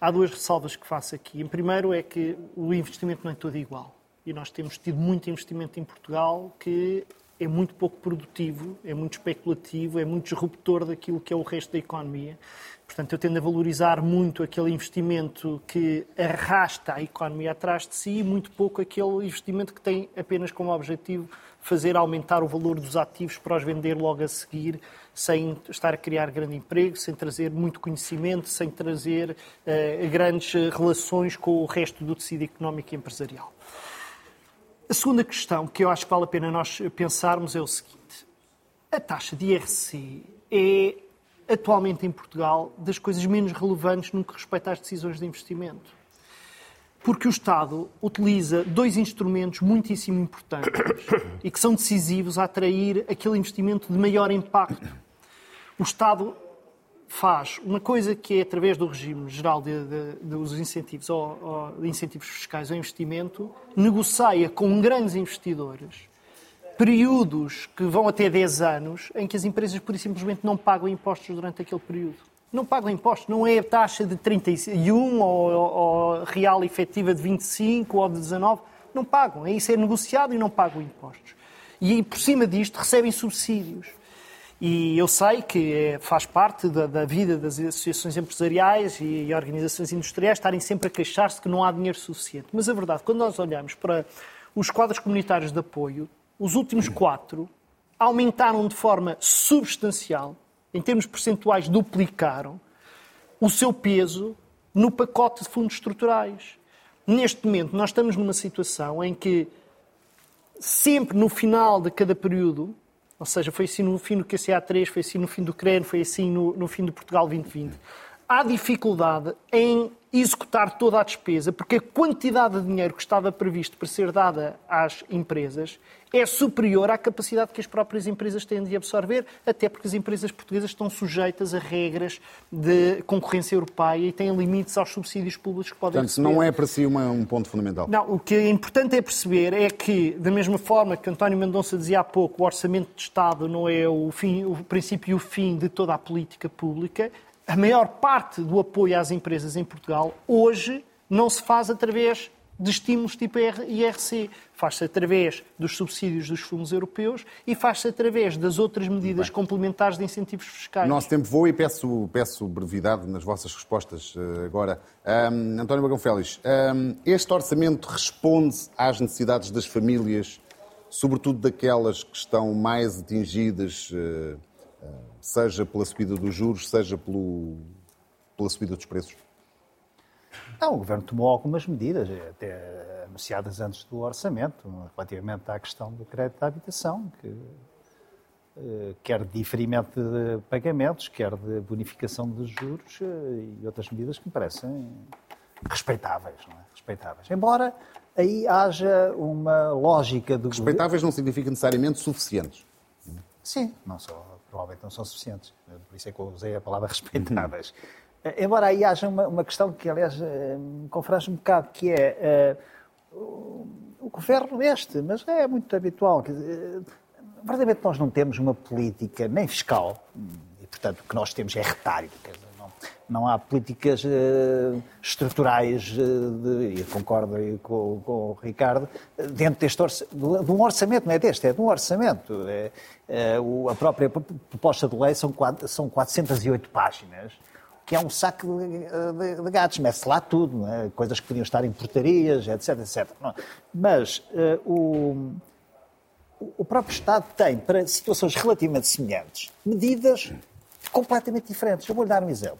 Há duas ressalvas que faço aqui. Em primeiro é que o investimento não é todo igual. E nós temos tido muito investimento em Portugal que é muito pouco produtivo, é muito especulativo, é muito disruptor daquilo que é o resto da economia. Portanto, eu tendo a valorizar muito aquele investimento que arrasta a economia atrás de si e muito pouco aquele investimento que tem apenas como objetivo fazer aumentar o valor dos ativos para os vender logo a seguir sem estar a criar grande emprego, sem trazer muito conhecimento, sem trazer uh, grandes eh, relações com o resto do tecido económico e empresarial. A segunda questão que eu acho que vale a pena nós pensarmos é o seguinte: a taxa de IRC é atualmente em Portugal das coisas menos relevantes no que respeita às decisões de investimento. Porque o Estado utiliza dois instrumentos muitíssimo importantes e que são decisivos a atrair aquele investimento de maior impacto o Estado faz uma coisa que é através do regime geral de, de, dos incentivos ou, ou, de incentivos fiscais ao investimento, negocia com grandes investidores períodos que vão até 10 anos em que as empresas, por simplesmente, não pagam impostos durante aquele período. Não pagam impostos, não é a taxa de 31 ou, ou real efetiva de 25 ou de 19, não pagam. Isso é negociado e não pagam impostos. E por cima disto recebem subsídios. E eu sei que é, faz parte da, da, vida das associações empresariais e, e organizações industriais estarem sempre a queixar-se que não há dinheiro suficiente. Mas a verdade, quando nós olhamos para os quadros comunitários de apoio, os últimos quatro aumentaram de forma substancial, em termos percentuais, duplicaram o seu peso no pacote de fundos estruturais. Neste momento, nós estamos numa situação em que, sempre no final de cada período, ou seja, foi assim no fim do QCA3, foi assim no fim do CREN, foi assim no, no fim do Portugal 2020. Há dificuldade em executar toda a despesa, porque a quantidade de dinheiro que estava previsto para ser dada às empresas é superior à capacidade que as próprias empresas têm de absorver, até porque as empresas portuguesas estão sujeitas a regras de concorrência europeia e têm limites aos subsídios públicos que podem Portanto, receber. não é para si uma, um ponto fundamental. Não, o que é importante é perceber é que, da mesma forma que António Mendonça dizia há pouco, o orçamento de Estado não é o, fim, o princípio e o fim de toda a política pública, a maior parte do apoio às empresas em Portugal hoje não se faz através de estímulos tipo IRC. Faz-se através dos subsídios dos fundos europeus e faz-se através das outras medidas complementares de incentivos fiscais. Nosso tempo voa e peço, peço brevidade nas vossas respostas uh, agora. Um, António Bagão Félix, um, este orçamento responde às necessidades das famílias, sobretudo daquelas que estão mais atingidas, uh, uh, seja pela subida dos juros, seja pelo, pela subida dos preços? Não, o Governo tomou algumas medidas, até anunciadas antes do orçamento, relativamente à questão do crédito à habitação, que, eh, quer de diferimento de pagamentos, quer de bonificação de juros eh, e outras medidas que me parecem respeitáveis, não é? Respeitáveis. Embora aí haja uma lógica do Respeitáveis não significa necessariamente suficientes. Sim, não são, provavelmente não são suficientes. Por isso é que eu usei a palavra respeitáveis. Embora aí haja uma, uma questão que, aliás, me confrange um bocado, que é uh, o, governo este, mas é muito habitual. Dizer, verdadeiramente nós não temos uma política nem fiscal, e portanto o que nós temos é retalho. Não, não, há políticas uh, estruturais, uh, concordo com, com, o Ricardo, dentro deste de um orçamento, não é deste, é de um orçamento. É, é, a própria proposta de lei são, são 408 páginas que é um saco de, de, de gatos, mete-se lá tudo, é? coisas que podiam estar em portarias, etc, etc. Mas uh, o, o próprio Estado tem, para situações relativamente semelhantes, medidas completamente diferentes. Eu vou-lhe dar um exemplo.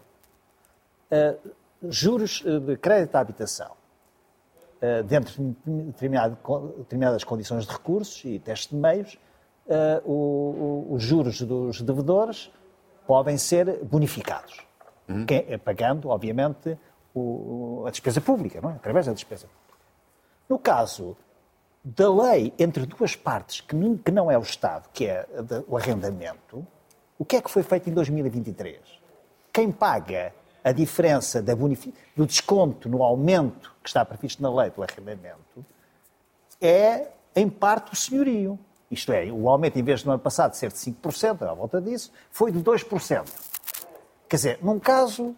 Uh, juros de crédito à habitação. Uh, dentro de determinadas condições de recursos e testes de meios, os juros dos devedores podem ser bonificados uhum. É pagando, obviamente, a despesa pública, não é? através da despesa pública. No caso da lei entre duas partes, que não é o Estado, que é o arrendamento, o que é que foi feito em 2023? Quem paga a diferença do desconto no aumento que está previsto na lei do arrendamento é, em parte, o senhorio. Isto é, o aumento, em vez do ano passado ser de 5%, à volta disso, foi de 2%. Quer dizer, num caso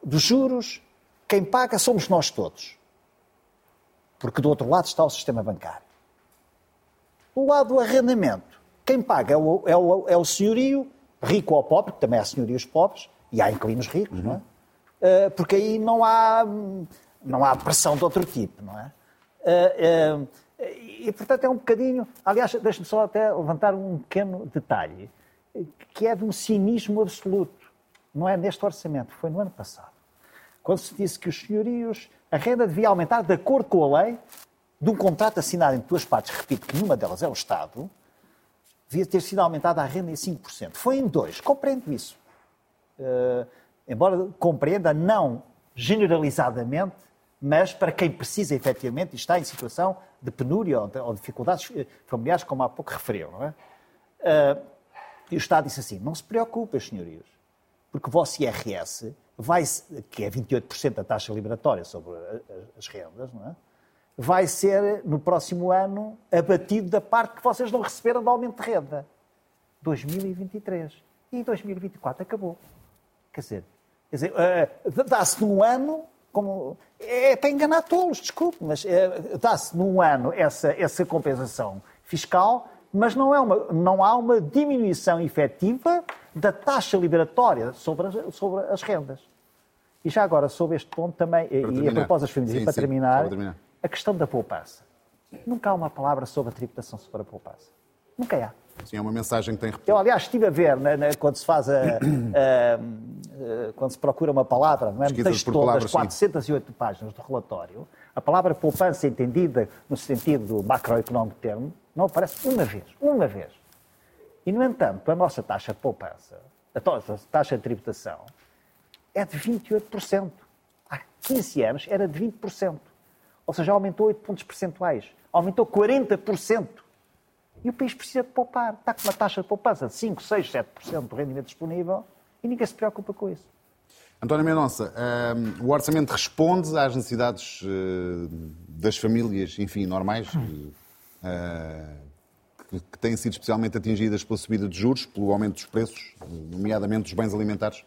dos juros, quem paga somos nós todos. Porque do outro lado está o sistema bancário. Do lado do arrendamento, quem paga é o, é o, é o senhorio, rico ou pobre, que também há senhorios pobres, e há inquilinos ricos, uhum. não é? Uh, porque aí não há, não há pressão de outro tipo, não é? Uh, uh, e, portanto, é um bocadinho... Aliás, deixe-me só até levantar um pequeno detalhe que é de um cinismo absoluto. Não é neste orçamento, foi no ano passado. Quando se disse que os senhorios, a renda devia aumentar de acordo com a lei, de um contrato assinado entre duas partes, repito que nenhuma delas é o Estado, devia ter sido aumentada a renda em 5%. Foi em dois, compreendo isso. Uh, embora compreenda não generalizadamente, mas para quem precisa efetivamente e está em situação de penúria ou, de, ou dificuldades familiares, como há pouco referiu, não é? Uh, e o Estado disse assim: não se preocupem, senhorios, porque o vosso IRS, vai, que é 28% da taxa liberatória sobre as rendas, não é? vai ser, no próximo ano, abatido da parte que vocês não receberam de aumento de renda. 2023. E 2024 acabou. Quer dizer, quer dizer uh, dá-se num ano, como, é para enganar todos, desculpe, mas uh, dá-se num ano essa, essa compensação fiscal mas não, é uma, não há uma diminuição efetiva da taxa liberatória sobre as, sobre as rendas. E já agora, sobre este ponto também, para e terminar. a propósito das famílias, sim, e para, sim, terminar, terminar, a questão da poupança. Nunca há uma palavra sobre a tributação sobre a poupança. Nunca há. Sim, é uma mensagem que tem repetido. Eu, aliás, estive a ver na, na, quando se faz a, a, a, quando se procura uma palavra, não é? no texto todo das 408 páginas do relatório, a palavra poupança entendida no sentido macroeconómico termo, não aparece uma vez. Uma vez. E, no entanto, a nossa taxa de poupança, a nossa taxa de tributação, é de 28%. Há 15 anos era de 20%. Ou seja, aumentou 8 pontos percentuais. Aumentou 40%. E o país precisa de poupar. Está com uma taxa de poupança de 5, 6, 7% do rendimento disponível e ninguém se preocupa com isso. António Mendonça, um, o orçamento responde às necessidades uh, das famílias, enfim, normais, uh, que, que, têm sido especialmente atingidas pela subida de juros, pelo aumento dos preços, nomeadamente dos bens alimentares?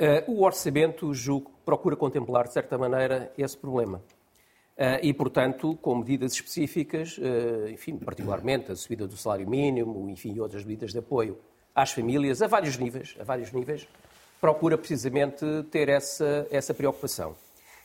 Uh, o orçamento, julgo, procura contemplar, de certa maneira, esse problema. E, portanto, com medidas específicas, enfim, particularmente a subida do salário mínimo, enfim, outras medidas de apoio às famílias, a vários níveis, a vários níveis, procura precisamente ter essa, essa preocupação.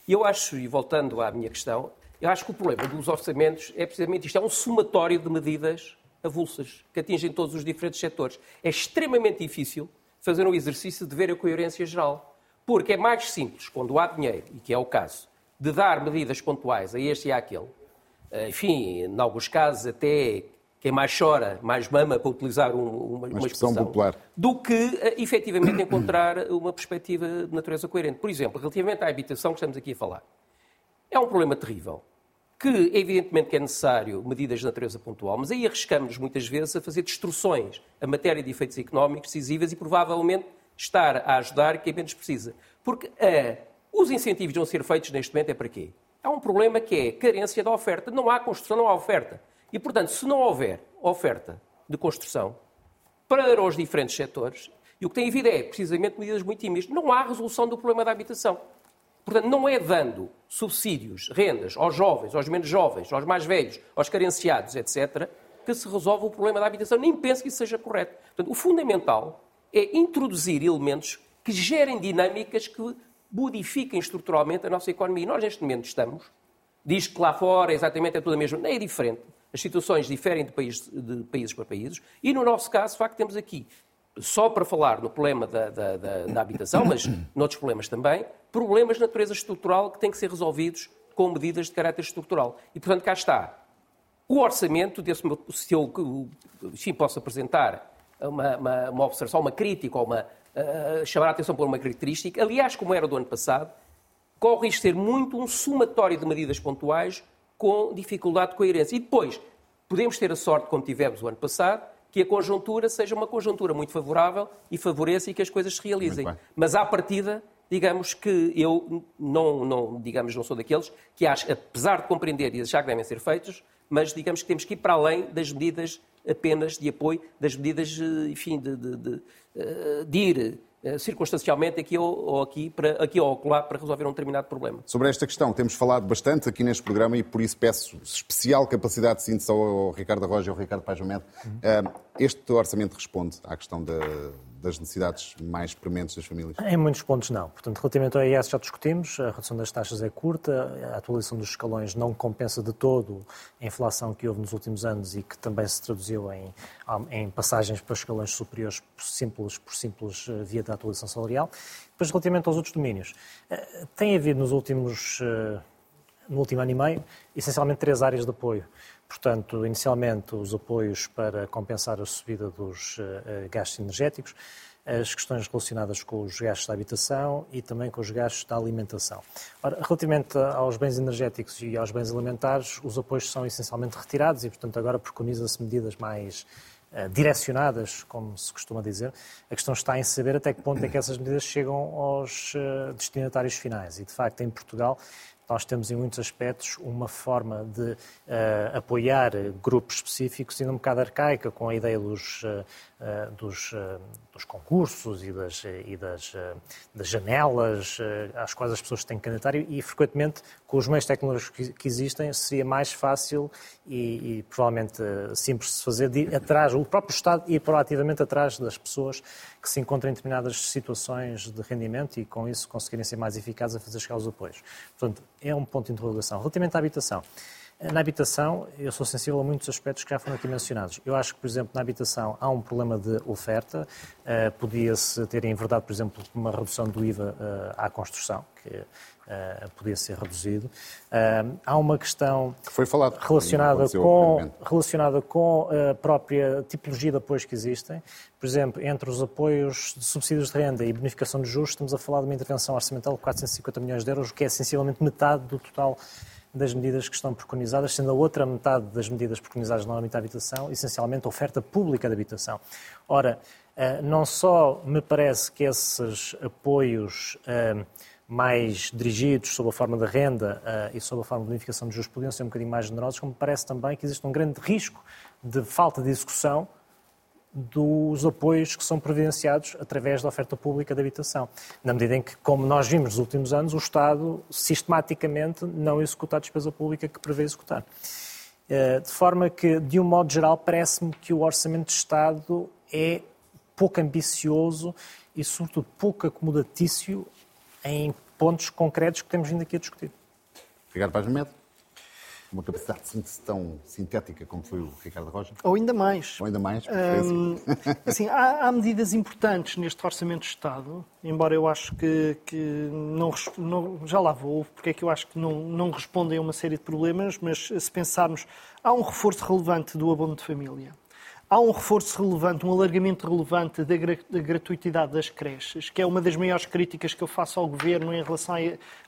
E eu acho, e voltando à minha questão, eu acho que o problema dos orçamentos é precisamente isto, é um somatório de medidas avulsas que atingem todos os diferentes setores. É extremamente difícil fazer um exercício de ver a coerência geral, porque é mais simples, quando há dinheiro, e que é o caso, de dar medidas pontuais a este e àquele, enfim, em alguns casos até quem mais chora, mais mama, para utilizar uma, uma, uma expressão, popular. do que uh, efetivamente encontrar uma perspectiva de natureza coerente. Por exemplo, relativamente à habitação que estamos aqui a falar. É um problema terrível, que evidentemente que é necessário medidas de natureza pontual, mas aí arriscamos muitas vezes a fazer destruções a matéria de efeitos económicos decisivas e provavelmente estar a ajudar quem menos precisa. Porque uh, os incentivos vão ser feitos neste momento é para quê? Há um problema que é carência da oferta. Não há construção, não há oferta. E, portanto, se não houver oferta de construção para os diferentes setores, e o que tem havido é, precisamente, medidas muito tímidas, não há resolução do problema da habitação. Portanto, não é dando subsídios, rendas aos jovens, aos menos jovens, aos mais velhos, aos carenciados, etc., que se resolve o problema da habitação. Nem penso que isso seja correto. Portanto, o fundamental é introduzir elementos que gerem dinâmicas que modifiquem estruturalmente a nossa economia. E nós, neste momento, estamos. Diz que lá fora exatamente é tudo a mesma. Não é diferente. As situações diferem de, país, de países para países e, no nosso caso, de facto, temos aqui, só para falar no problema da, da, da, da habitação, mas noutros problemas também, problemas de natureza estrutural que têm que ser resolvidos com medidas de caráter estrutural. E, portanto, cá está. O orçamento, se eu sim, posso apresentar uma, uma, uma observação, uma crítica, ou uma, uh, chamar a atenção por uma característica, aliás, como era do ano passado, corre isto ser muito um somatório de medidas pontuais com dificuldade de coerência. E depois, podemos ter a sorte, como tivemos o ano passado, que a conjuntura seja uma conjuntura muito favorável e favoreça e que as coisas se realizem. Mas à partida, digamos que eu não, não, digamos, não sou daqueles que acho, apesar de compreender e achar que devem ser feitos, mas digamos que temos que ir para além das medidas apenas de apoio, das medidas, eh, enfim, de, de, de, eh, de ir eh, circunstancialmente aqui ou, ou, aqui, para, aqui ou acolá para resolver um determinado problema. Sobre esta questão temos falado bastante aqui neste programa e por isso peço especial capacidade de síntese ao Ricardo Roja e ao Ricardo Pajomed. Uhum. Este orçamento responde à questão da, das necessidades mais prementes das famílias? Em muitos pontos não. Portanto, relativamente ao IES já discutimos, a redução das taxas é curta, a atualização dos escalões não compensa de todo a inflação que houve nos últimos anos e que também se traduziu em, em passagens para escalões superiores por simples, por simples eh, via da atualização salarial. Depois, relativamente aos outros domínios, eh, tem havido nos últimos, eh, no último ano e meio, essencialmente três áreas de apoio. Portanto, inicialmente os apoios para compensar a subida dos uh, gastos energéticos, as questões relacionadas com os gastos da habitação e também com os gastos da alimentação. Ora, relativamente aos bens energéticos e aos bens alimentares, os apoios são essencialmente retirados e, portanto, agora preconiza-se medidas mais uh, direcionadas, como se costuma dizer. A questão está em saber até que ponto é que essas medidas chegam aos destinatários finais. E, de facto, em Portugal, nós temos, em muitos aspectos, uma forma de uh, apoiar grupos específicos ainda um bocado arcaica, com a ideia dos, uh, uh, dos, dos, concursos e das, e das, das janelas às quais as pessoas têm que candidatar e, frequentemente, com os meios tecnológicos que existem, seria mais fácil e, e provavelmente simples de se fazer de ir atrás, o próprio Estado ir proativamente atrás das pessoas que se encontram em determinadas situações de rendimento e, com isso, conseguirem ser mais eficazes a fazer chegar os apoios. Portanto, é um ponto de interrogação. Relativamente à habitação, na habitação, eu sou sensível a muitos aspectos que já foram aqui mencionados. Eu acho que, por exemplo, na habitação há um problema de oferta. Uh, Podia-se ter enverdado, por exemplo, uma redução do IVA uh, à construção, que, uh, podia ser reduzido. Uh, há uma questão Foi falado, relacionada, com, relacionada com a própria tipologia de apoios que existem. Por exemplo, entre os apoios de subsídios de renda e bonificação de juros, estamos a falar de uma intervenção orçamental de 450 milhões de euros, o que é essencialmente metade do total das medidas que estão preconizadas, sendo a outra metade das medidas preconizadas no âmbito da habitação, essencialmente a oferta pública de habitação. Ora, eh, não só me parece que esses apoios eh, mais dirigidos sob a forma de renda eh, e sob a forma de bonificação de juros podiam ser um bocadinho mais generosos, como parece também que existe um grande risco de falta de execução dos apoios que são providenciados através da oferta pública de habitação. Na medida em que, como nós vimos nos últimos anos, o Estado sistematicamente não executa a despesa pública que prevê executar. Eh, de forma que, de um modo geral, parece-me que o Orçamento de Estado é pouco ambicioso e, sobretudo, pouco acomodatício em pontos concretos que temos vindo aqui a discutir. Ricardo Paz Medo uma capacidade de síntese tão sintética como foi o Ricardo Rocha? Ou ainda mais. Ou ainda mais. Hum, assim, há, há, medidas importantes neste Orçamento de Estado, embora eu acho que, que não, não, já lá vou, porque é que eu acho que não, não respondem a uma série de problemas, mas se pensarmos, há um reforço relevante do abono de família. Há um reforço relevante, um alargamento relevante da, gratuitidade das creches, que é uma das maiores críticas que eu faço ao Governo em relação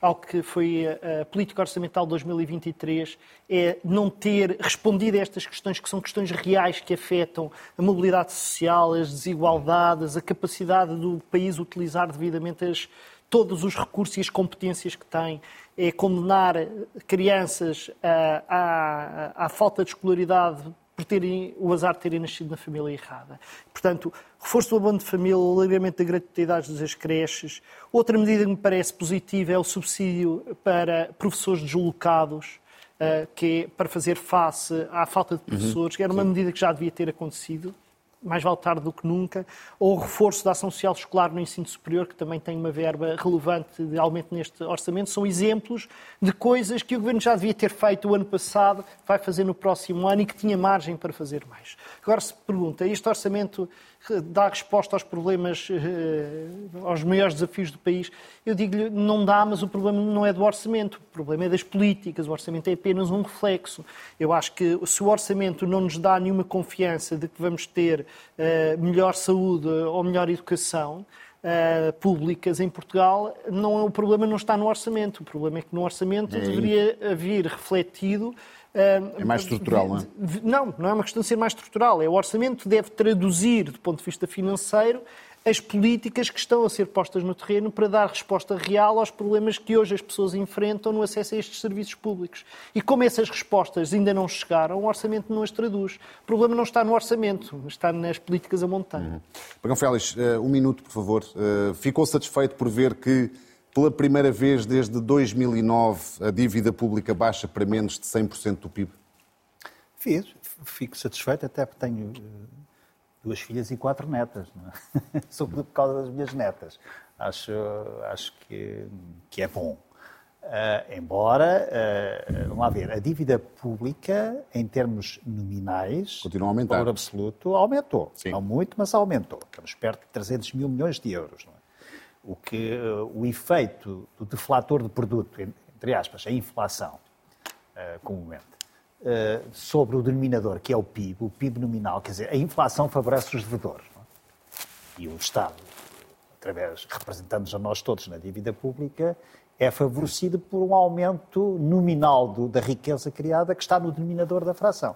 ao que foi a política orçamental de 2023, é não ter respondido a estas questões, que são questões reais que afetam a mobilidade social, as desigualdades, a capacidade do país utilizar devidamente as, todos os recursos e as competências que tem, é condenar crianças à, à, à falta de escolaridade por terem o azar de terem nascido na família errada. Portanto, reforço do abono de família, o alargamento da gratuidade das creches. Outra medida que me parece positiva é o subsídio para professores deslocados, eh, que é para fazer face à falta de professores. Uhum. Era uma medida que já devia ter acontecido mais vale tarde do que nunca, ou o reforço da ação social escolar no ensino superior, que também tem uma verba relevante de aumento neste orçamento, são exemplos de coisas que o Governo já devia ter feito o ano passado, vai fazer no próximo ano e que tinha margem para fazer mais. Agora se pergunta, este orçamento dá resposta aos problemas, eh, aos maiores desafios do país. Eu digo-lhe, não dá, mas o problema não é do orçamento, o problema é das políticas. O orçamento é apenas um reflexo. Eu acho que se o orçamento não nos dá nenhuma confiança de que vamos ter eh, melhor saúde ou melhor educação, Uh, públicas em Portugal, não, o problema não está no orçamento. O problema é que no orçamento é deveria vir refletido é mais estrutural, não é? Não, não é uma questão de ser mais estrutural. É o orçamento deve traduzir, do ponto de vista financeiro, as políticas que estão a ser postas no terreno para dar resposta real aos problemas que hoje as pessoas enfrentam no acesso a estes serviços públicos. E como essas respostas ainda não chegaram, o orçamento não as traduz. O problema não está no orçamento, está nas políticas a montanha. Uhum. Pagão Félix, eh, um minuto, por favor. Eh, ficou satisfeito por ver que pela primeira vez desde 2009, a dívida pública baixa para menos de 100% do PIB? Fiz. Fico satisfeito, até porque tenho eh, duas filhas e quatro netas, é? sobretudo por causa das minhas netas. Acho, acho que, que é bom. Uh, embora, uh, vamos lá ver, a dívida pública, em termos nominais, continua a aumentar. Por absoluto, aumentou. Sim. Não muito, mas aumentou. Estamos perto de 300 mil milhões de euros. Não é? o que o efeito do deflator de produto, entre aspas, a inflação, uh, comumente, uh, sobre o denominador, que é o PIB, o PIB nominal, quer dizer, a inflação favorece os devedores. É? E o Estado, através, representando-nos a nós todos na dívida pública, é favorecido por um aumento nominal do, da riqueza criada que está no denominador da fração.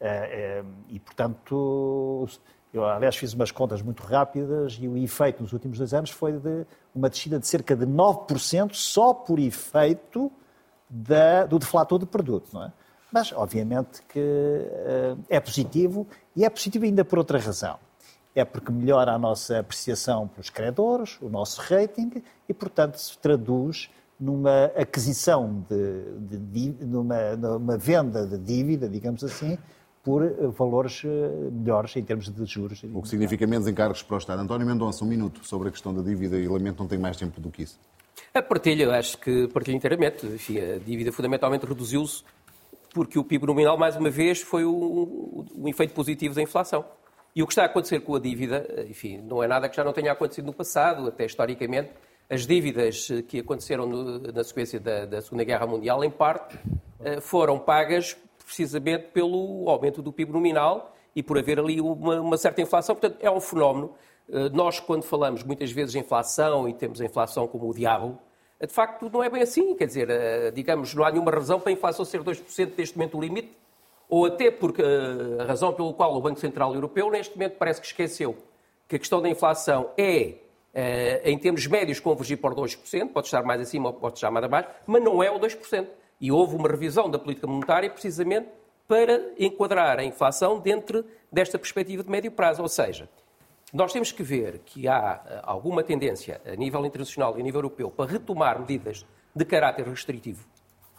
Uh, e, portanto, eu, aliás, fiz umas contas muito rápidas e o efeito nos últimos dois anos foi de uma descida de cerca de 9% só por efeito da, do deflator de produto, não é? Mas, obviamente, que uh, é positivo e é positivo ainda por outra razão. É porque melhora a nossa apreciação pelos credores, o nosso rating e, portanto, se traduz numa aquisição de, de, de numa, numa venda de dívida, digamos assim, por eh, valores eh, melhores em termos de juros. O que significa menos encargos para o Estado. António Mendonça, um minuto sobre a questão da dívida e lamento não tem mais tempo do que isso. A partilha, acho que partilho inteiramente. Enfim, a dívida fundamentalmente reduziu-se porque o PIB nominal, mais uma vez, foi o, o, efeito positivo da inflação. E o que está a acontecer com a dívida, enfim, não é nada que já não tenha acontecido no passado, até historicamente, as dívidas que aconteceram no, na sequência da, da, Segunda Guerra Mundial, em parte, foram pagas precisamente pelo aumento do PIB nominal e por haver ali uma, uma certa inflação. Portanto, é um fenómeno. Nós, quando falamos muitas vezes de inflação e temos a inflação como o diabo, de facto não é bem assim. Quer dizer, digamos, não há nenhuma razão para a inflação ser 2% neste momento o limite, ou até porque a razão pelo qual o Banco Central Europeu neste momento parece que esqueceu que a questão da inflação é eh, em termos médios, convergir para 2%, pode estar mais acima ou pode estar mais abaixo, mas não é o 2%. E houve uma revisão da política monetária precisamente para enquadrar a inflação dentro desta perspectiva de médio prazo. Ou seja, nós temos que ver que há eh, alguma tendência a nível internacional e a nível europeu para retomar medidas de caráter restritivo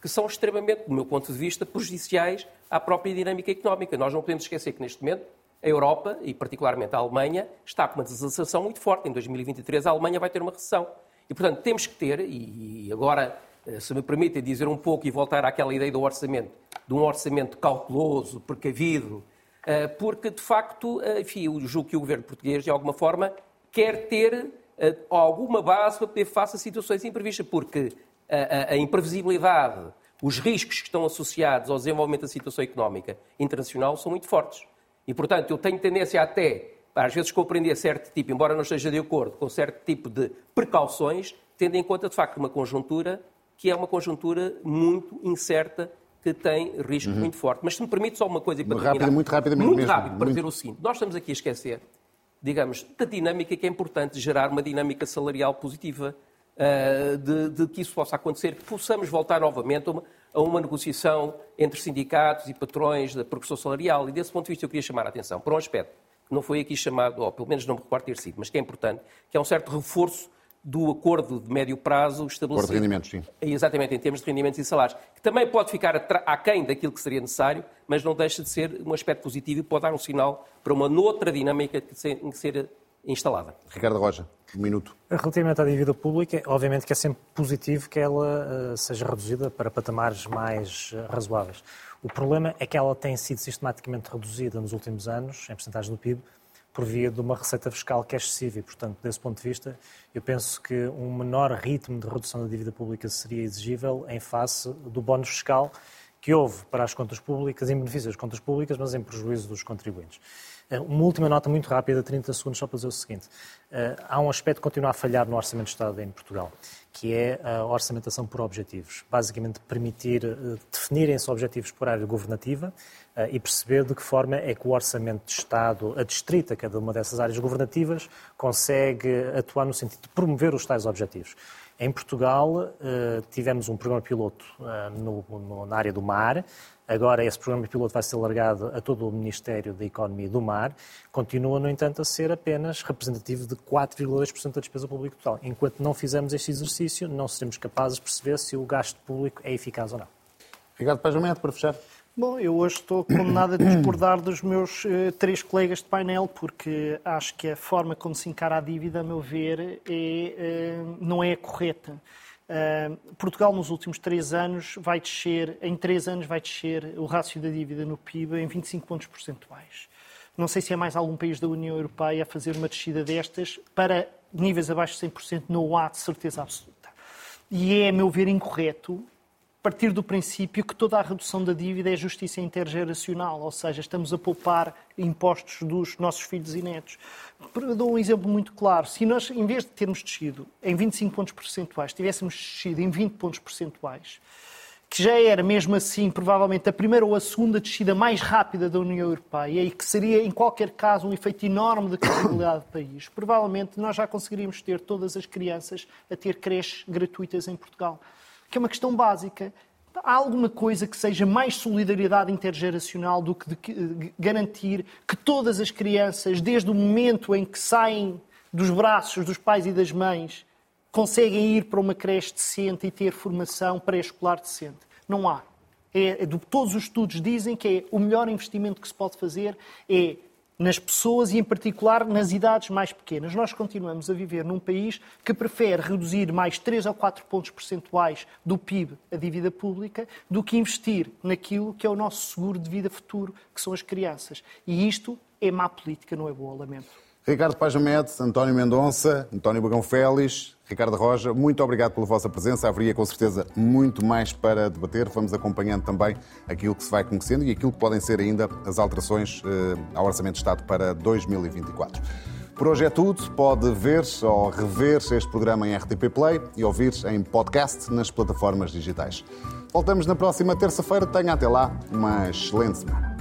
que são extremamente, do meu ponto de vista, prejudiciais à própria dinâmica económica. Nós não podemos esquecer que neste momento a Europa, e particularmente a Alemanha, está com uma desaceleração muito forte. Em 2023 a Alemanha vai ter uma recessão. E, portanto, temos que ter, e agora, eh, se me permitem dizer um pouco e voltar àquela ideia do orçamento, de um orçamento cauteloso, precavido, porque, de facto, eh, enfim, eu julgo que o governo português, de alguma forma, quer ter alguma base para poder fazer situações imprevistas, porque a, a, imprevisibilidade, os riscos que estão associados ao desenvolvimento da situação económica internacional são muito fortes. E, portanto, eu tenho tendência até, às vezes, compreender certo tipo, embora não esteja de acordo com certo tipo de precauções, tendo em conta, de facto, uma conjuntura que é uma conjuntura muito incerta, que tem risco uhum. muito forte. Mas se me permite só uma coisa para terminar. Rápido, muito rapidamente Muito mesmo. rápido, para muito... dizer o seguinte. Nós estamos aqui a esquecer, digamos, da dinâmica que é importante gerar uma dinâmica salarial positiva, uh, de, de, que isso possa acontecer, que possamos voltar novamente a uma, a uma negociação entre sindicatos e patrões da progressão salarial. E desse ponto de vista eu queria chamar a atenção para um aspecto que não foi aqui chamado, ou pelo menos não me recordo ter sido, mas que é importante, que é um certo reforço do acordo de médio prazo estabelecido. Acordo de rendimentos, sim. Exatamente, em termos de rendimentos e salários, que também pode ficar aquém daquilo que seria necessário, mas não deixa de ser um aspecto positivo e pode dar um sinal para uma outra dinâmica que tem que ser instalada. Ricardo Roja, um minuto. Relativamente à dívida pública, obviamente que é sempre positivo que ela uh, seja reduzida para patamares mais uh, razoáveis. O problema é que ela tem sido sistematicamente reduzida nos últimos anos, em porcentagem do PIB, por via de uma receita fiscal que é excessiva e, portanto, desse ponto de vista, eu penso que um menor ritmo de redução da dívida pública seria exigível em face do bónus fiscal que houve para as contas públicas, em benefício das contas públicas, mas em prejuízo dos contribuintes. Eh, uma última nota muito rápida, 30 segundos, só para dizer o seguinte. Eh, há um aspecto que continua a falhar no Orçamento de Estado em Portugal, que é a orçamentação por objetivos. Basicamente, permitir eh, definirem-se objetivos por área governativa e perceber de que forma é que o Orçamento de Estado, adstrito a cada uma dessas áreas governativas, consegue atuar no sentido de promover os tais objetivos. Em Portugal, tivemos um programa piloto na área do mar, Agora, esse programa piloto vai ser alargado a todo o Ministério da Economia e do Mar. Continua, no entanto, a ser apenas representativo de 4,2% da despesa pública total. Enquanto não fizermos este exercício, não seremos capazes de perceber se o gasto público é eficaz ou não. Ricardo Paz para fechar. Bom, eu hoje estou condenado a discordar dos meus uh, três colegas de painel, porque acho que a forma como se encara a dívida, a meu ver, é, uh, não é correta. Portugal, nos últimos três anos, vai descer, em três anos, vai descer o rácio da dívida no PIB em 25 pontos percentuais. Não sei se é mais algum país da União Europeia a fazer uma descida destas para níveis abaixo de 100%, não há de certeza absoluta. E é, a meu ver, incorreto partir do princípio que toda a redução da dívida é justiça intergeracional, ou seja, estamos a poupar impostos dos nossos filhos e netos. Dou um exemplo muito claro. Se nós, em vez de termos descido em 25 pontos percentuais, tivéssemos descido em 20 pontos percentuais, que já era mesmo assim provavelmente a primeira ou a segunda descida mais rápida da União Europeia e que seria em qualquer caso um efeito enorme de credibilidade do país, provavelmente nós já conseguiríamos ter todas as crianças a ter creches gratuitas em Portugal que é uma questão básica. Há alguma coisa que seja mais solidariedade intergeracional do que de garantir que todas as crianças, desde o momento em que saem dos braços dos pais e das mães, conseguem ir para uma creche decente e ter formação pré-escolar decente? Não há. É, é todos os estudos dizem que é o melhor investimento que se pode fazer é nas pessoas e, em particular, nas idades mais pequenas. Nós continuamos a viver num país que prefere reduzir mais 3 ou 4 pontos percentuais do PIB a dívida pública do que investir naquilo que é o nosso seguro de vida futuro, que são as crianças. E isto é má política, não é boa, lamento. Ricardo Pajamed, António Mendonça, António Bagão Félix, Ricardo Roja, muito obrigado pela vossa presença. Haveria com certeza muito mais para debater. Vamos acompanhando também aquilo que se vai conhecendo e aquilo que podem ser ainda as alterações eh, ao Orçamento de Estado para 2024. Por hoje é tudo. Pode ver ou rever este programa em RTP Play e ouvir em podcast nas plataformas digitais. Voltamos na próxima terça-feira. Tenha até lá uma excelente semana.